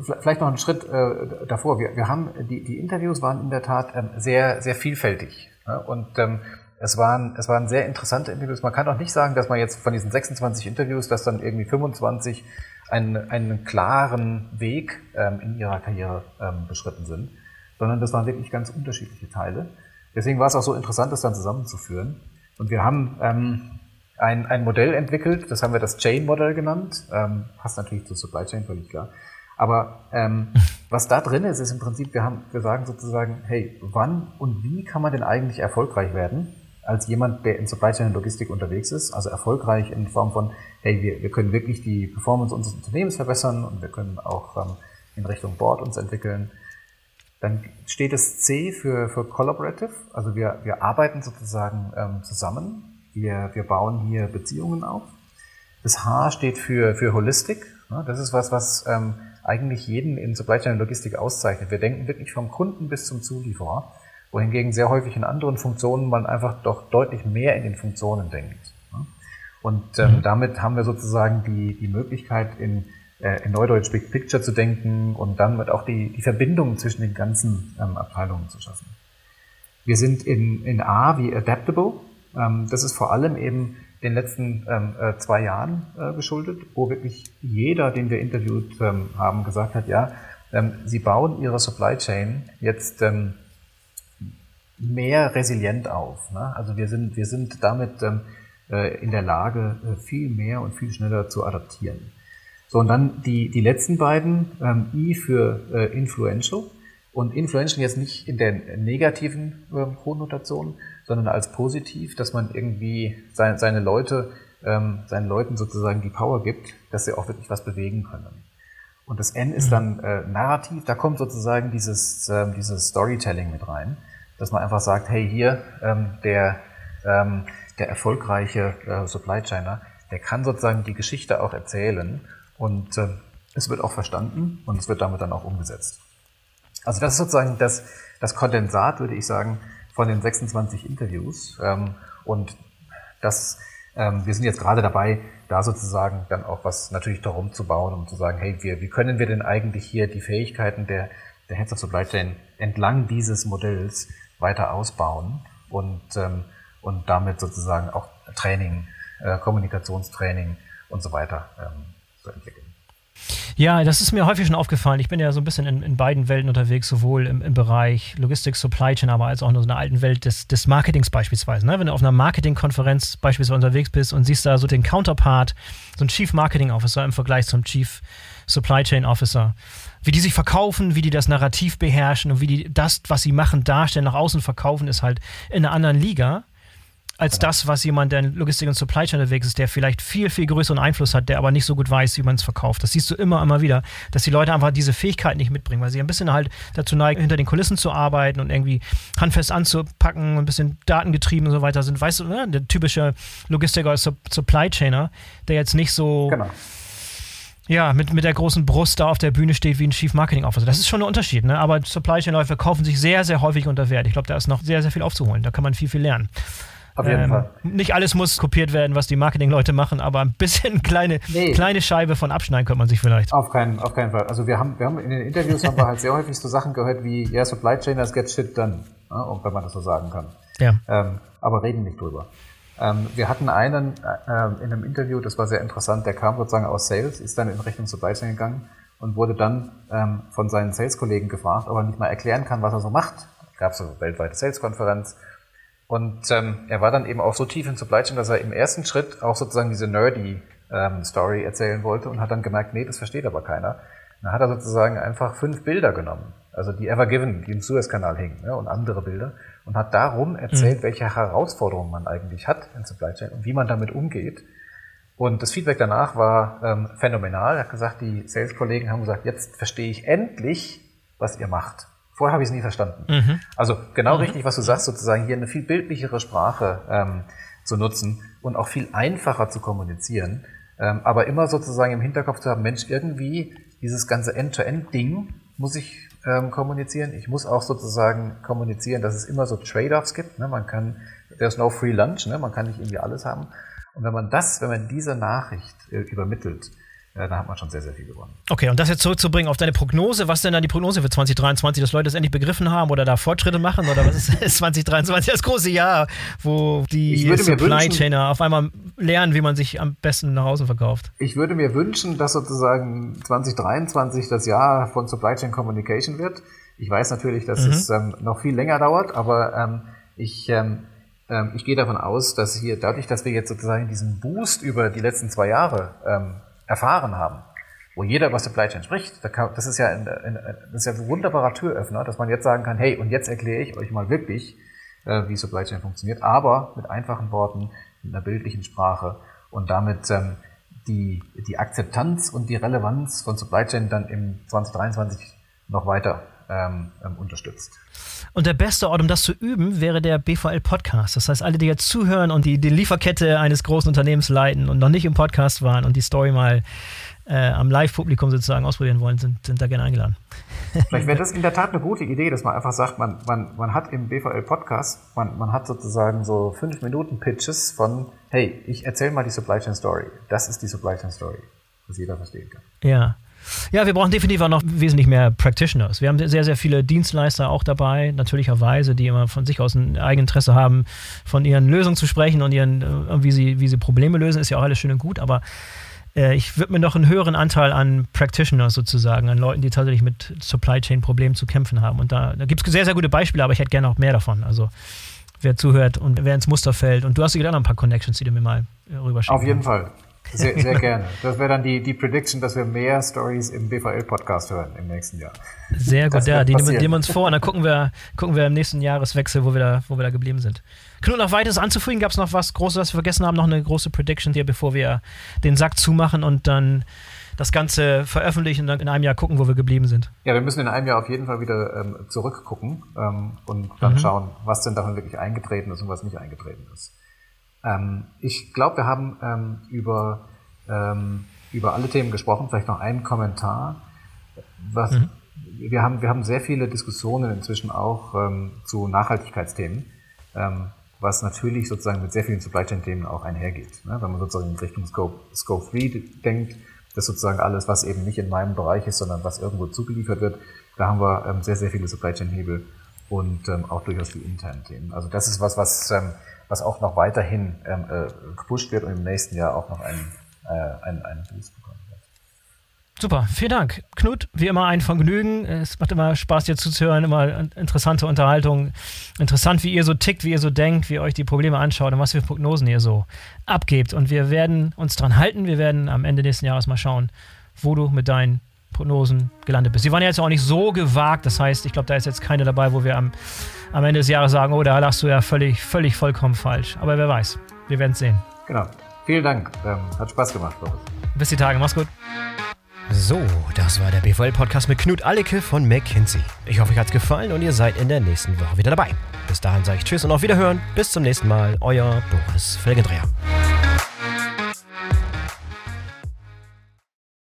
vielleicht noch einen Schritt äh, davor. Wir, wir haben die, die Interviews waren in der Tat ähm, sehr sehr vielfältig ja? und ähm, es waren es waren sehr interessante Interviews. Man kann auch nicht sagen, dass man jetzt von diesen 26 Interviews, dass dann irgendwie 25 einen, einen klaren Weg ähm, in ihrer Karriere ähm, beschritten sind, sondern das waren wirklich ganz unterschiedliche Teile. Deswegen war es auch so interessant, das dann zusammenzuführen. Und wir haben ähm, ein, ein Modell entwickelt, das haben wir das Chain-Modell genannt, ähm, passt natürlich zu Supply Chain, völlig klar. Aber ähm, was da drin ist, ist im Prinzip, wir, haben, wir sagen sozusagen, hey, wann und wie kann man denn eigentlich erfolgreich werden als jemand, der in Supply Chain und Logistik unterwegs ist? Also erfolgreich in Form von, hey, wir, wir können wirklich die Performance unseres Unternehmens verbessern und wir können auch ähm, in Richtung Board uns entwickeln. Dann steht das C für, für Collaborative, also wir, wir arbeiten sozusagen ähm, zusammen, wir, wir bauen hier Beziehungen auf. Das H steht für, für Holistic, das ist was, was ähm, eigentlich jeden in Supply Chain Logistik auszeichnet. Wir denken wirklich vom Kunden bis zum Zulieferer, wohingegen sehr häufig in anderen Funktionen man einfach doch deutlich mehr in den Funktionen denkt. Und ähm, mhm. damit haben wir sozusagen die, die Möglichkeit, in, äh, in Neudeutsch Big Picture zu denken und damit auch die, die Verbindungen zwischen den ganzen ähm, Abteilungen zu schaffen. Wir sind in, in A wie Adaptable. Ähm, das ist vor allem eben den letzten ähm, äh, zwei Jahren äh, geschuldet, wo wirklich jeder, den wir interviewt ähm, haben, gesagt hat, ja, ähm, sie bauen ihre Supply Chain jetzt ähm, mehr resilient auf. Ne? Also wir sind, wir sind damit ähm, äh, in der Lage, äh, viel mehr und viel schneller zu adaptieren. So, und dann die, die letzten beiden, ähm, I für äh, Influential. Und Influential jetzt nicht in der negativen äh, Konnotation, sondern als positiv, dass man irgendwie seine, seine Leute, ähm, seinen Leuten sozusagen die Power gibt, dass sie auch wirklich was bewegen können. Und das N ist dann äh, Narrativ, da kommt sozusagen dieses, ähm, dieses Storytelling mit rein, dass man einfach sagt, hey, hier, ähm, der, ähm, der erfolgreiche äh, Supply Chainer, der kann sozusagen die Geschichte auch erzählen und äh, es wird auch verstanden und es wird damit dann auch umgesetzt. Also das ist sozusagen das, das Kondensat, würde ich sagen, von den 26 Interviews. Ähm, und das, ähm, wir sind jetzt gerade dabei, da sozusagen dann auch was natürlich darum zu bauen, um zu sagen, hey, wir, wie können wir denn eigentlich hier die Fähigkeiten der, der Heads of Supply Chain entlang dieses Modells weiter ausbauen und, ähm, und damit sozusagen auch Training, äh, Kommunikationstraining und so weiter ähm, zu entwickeln. Ja, das ist mir häufig schon aufgefallen. Ich bin ja so ein bisschen in, in beiden Welten unterwegs, sowohl im, im, Bereich Logistik, Supply Chain, aber als auch in so einer alten Welt des, des Marketings beispielsweise. Ne? Wenn du auf einer Marketingkonferenz beispielsweise unterwegs bist und siehst da so den Counterpart, so ein Chief Marketing Officer im Vergleich zum Chief Supply Chain Officer, wie die sich verkaufen, wie die das Narrativ beherrschen und wie die das, was sie machen, darstellen, nach außen verkaufen, ist halt in einer anderen Liga als genau. das, was jemand, der in Logistik und Supply Chain unterwegs ist, der vielleicht viel, viel größeren Einfluss hat, der aber nicht so gut weiß, wie man es verkauft. Das siehst du immer, immer wieder, dass die Leute einfach diese Fähigkeit nicht mitbringen, weil sie ein bisschen halt dazu neigen, hinter den Kulissen zu arbeiten und irgendwie handfest anzupacken, ein bisschen datengetrieben und so weiter sind. Weißt du, ne? der typische Logistiker oder Supply Chainer, der jetzt nicht so. Genau ja, mit, mit der großen Brust da auf der Bühne steht wie ein Chief Marketing Officer. Das ist schon ein Unterschied, ne? Aber Supply Chain Läufe kaufen sich sehr, sehr häufig unter Wert. Ich glaube, da ist noch sehr, sehr viel aufzuholen. Da kann man viel, viel lernen. Auf jeden ähm, Fall. Nicht alles muss kopiert werden, was die Marketingleute machen, aber ein bisschen kleine, nee. kleine Scheibe von abschneiden könnte man sich vielleicht. Auf keinen, auf keinen Fall. Also wir haben, wir haben in den Interviews haben wir halt sehr häufig so Sachen gehört wie, ja, yeah, Supply Chainers get shit done, ne, wenn man das so sagen kann. Ja. Ähm, aber reden nicht drüber. Ähm, wir hatten einen äh, in einem Interview, das war sehr interessant, der kam sozusagen aus Sales, ist dann in Richtung Supply Chain gegangen und wurde dann ähm, von seinen Sales-Kollegen gefragt, ob er nicht mal erklären kann, was er so macht. Gab es so weltweite Sales-Konferenz und ähm, er war dann eben auch so tief in Supply Chain, dass er im ersten Schritt auch sozusagen diese nerdy ähm, Story erzählen wollte und hat dann gemerkt, nee, das versteht aber keiner. Dann hat er sozusagen einfach fünf Bilder genommen, also die Ever Given, die im Suezkanal hingen ne, und andere Bilder und hat darum erzählt, mhm. welche Herausforderungen man eigentlich hat in Supply Chain und wie man damit umgeht. Und das Feedback danach war ähm, phänomenal. Er hat gesagt, die Sales-Kollegen haben gesagt, jetzt verstehe ich endlich, was ihr macht. Vorher habe ich es nie verstanden. Mhm. Also genau mhm. richtig, was du sagst, sozusagen hier eine viel bildlichere Sprache ähm, zu nutzen und auch viel einfacher zu kommunizieren, ähm, aber immer sozusagen im Hinterkopf zu haben, Mensch, irgendwie dieses ganze End-to-End-Ding muss ich ähm, kommunizieren. Ich muss auch sozusagen kommunizieren, dass es immer so Trade-offs gibt. Ne? Man kann, there's no free lunch, ne? man kann nicht irgendwie alles haben. Und wenn man das, wenn man diese Nachricht äh, übermittelt, ja, da hat man schon sehr, sehr viel gewonnen. Okay, und das jetzt zurückzubringen auf deine Prognose, was denn dann die Prognose für 2023, dass Leute das endlich begriffen haben oder da Fortschritte machen oder was ist 2023 das große Jahr, wo die Supply Chainer auf einmal lernen, wie man sich am besten nach Hause verkauft? Ich würde mir wünschen, dass sozusagen 2023 das Jahr von Supply Chain Communication wird. Ich weiß natürlich, dass mhm. es ähm, noch viel länger dauert, aber ähm, ich ähm, ähm ich gehe davon aus, dass hier dadurch, dass wir jetzt sozusagen diesen Boost über die letzten zwei Jahre ähm, erfahren haben, wo jeder über Supply Chain spricht, das ist ja ein, das ist ja ein wunderbarer Türöffner, dass man jetzt sagen kann, hey, und jetzt erkläre ich euch mal wirklich, äh, wie Supply Chain funktioniert, aber mit einfachen Worten, mit einer bildlichen Sprache und damit ähm, die, die Akzeptanz und die Relevanz von Supply Chain dann im 2023 noch weiter ähm, ähm, unterstützt. Und der beste Ort, um das zu üben, wäre der BVL-Podcast. Das heißt, alle, die jetzt zuhören und die die Lieferkette eines großen Unternehmens leiten und noch nicht im Podcast waren und die Story mal äh, am Live-Publikum sozusagen ausprobieren wollen, sind, sind da gerne eingeladen. Vielleicht wäre das in der Tat eine gute Idee, dass man einfach sagt, man, man, man hat im BVL-Podcast, man, man hat sozusagen so fünf Minuten Pitches von, hey, ich erzähle mal die Supply Chain Story. Das ist die Supply Chain Story, was jeder verstehen kann. Ja. Ja, wir brauchen definitiv auch noch wesentlich mehr Practitioners. Wir haben sehr, sehr viele Dienstleister auch dabei, natürlicherweise, die immer von sich aus ein Eigeninteresse haben, von ihren Lösungen zu sprechen und ihren, äh, wie sie, wie sie Probleme lösen, ist ja auch alles schön und gut, aber äh, ich würde mir noch einen höheren Anteil an Practitioners sozusagen, an Leuten, die tatsächlich mit Supply Chain Problemen zu kämpfen haben. Und da, da gibt es sehr, sehr gute Beispiele, aber ich hätte gerne auch mehr davon. Also wer zuhört und wer ins Muster fällt. Und du hast sicher noch ein paar Connections, die du mir mal äh, rüberschicken Auf jeden Fall. Sehr, sehr gerne. Das wäre dann die, die Prediction, dass wir mehr Stories im BVL-Podcast hören im nächsten Jahr. Sehr gut, ja, die nehmen wir uns vor und dann gucken wir, gucken wir im nächsten Jahreswechsel, wo wir da, wo wir da geblieben sind. Knut, noch weiteres anzufügen? Gab es noch was Großes, was wir vergessen haben? Noch eine große Prediction hier, bevor wir den Sack zumachen und dann das Ganze veröffentlichen und dann in einem Jahr gucken, wo wir geblieben sind. Ja, wir müssen in einem Jahr auf jeden Fall wieder ähm, zurückgucken ähm, und dann mhm. schauen, was denn davon wirklich eingetreten ist und was nicht eingetreten ist. Ähm, ich glaube, wir haben ähm, über, ähm, über alle Themen gesprochen. Vielleicht noch einen Kommentar. Was, mhm. wir, haben, wir haben sehr viele Diskussionen inzwischen auch ähm, zu Nachhaltigkeitsthemen. Ähm, was natürlich sozusagen mit sehr vielen Supply Chain Themen auch einhergeht. Ne? Wenn man sozusagen in Richtung Scope, Scope 3 denkt, das ist sozusagen alles, was eben nicht in meinem Bereich ist, sondern was irgendwo zugeliefert wird, da haben wir ähm, sehr, sehr viele Supply Chain Hebel und ähm, auch durchaus die internen Themen. Also das ist was, was, ähm, was auch noch weiterhin ähm, äh, gepusht wird und im nächsten Jahr auch noch einen, äh, einen, einen Boost bekommt. Super, vielen Dank. Knut, wie immer ein Vergnügen. Es macht immer Spaß, dir zuzuhören, immer interessante Unterhaltung. Interessant, wie ihr so tickt, wie ihr so denkt, wie ihr euch die Probleme anschaut und was für Prognosen ihr so abgebt. Und wir werden uns dran halten. Wir werden am Ende nächsten Jahres mal schauen, wo du mit deinen Prognosen gelandet bist. Sie waren ja jetzt auch nicht so gewagt. Das heißt, ich glaube, da ist jetzt keine dabei, wo wir am, am Ende des Jahres sagen, oh, da lachst du ja völlig, völlig vollkommen falsch. Aber wer weiß. Wir werden es sehen. Genau. Vielen Dank. Ähm, hat Spaß gemacht, Boris. Bis die Tage. Mach's gut. So, das war der BVL-Podcast mit Knut Allecke von McKinsey. Ich hoffe, euch hat's gefallen und ihr seid in der nächsten Woche wieder dabei. Bis dahin sage ich Tschüss und auf Wiederhören. Bis zum nächsten Mal. Euer Boris Felgendreher.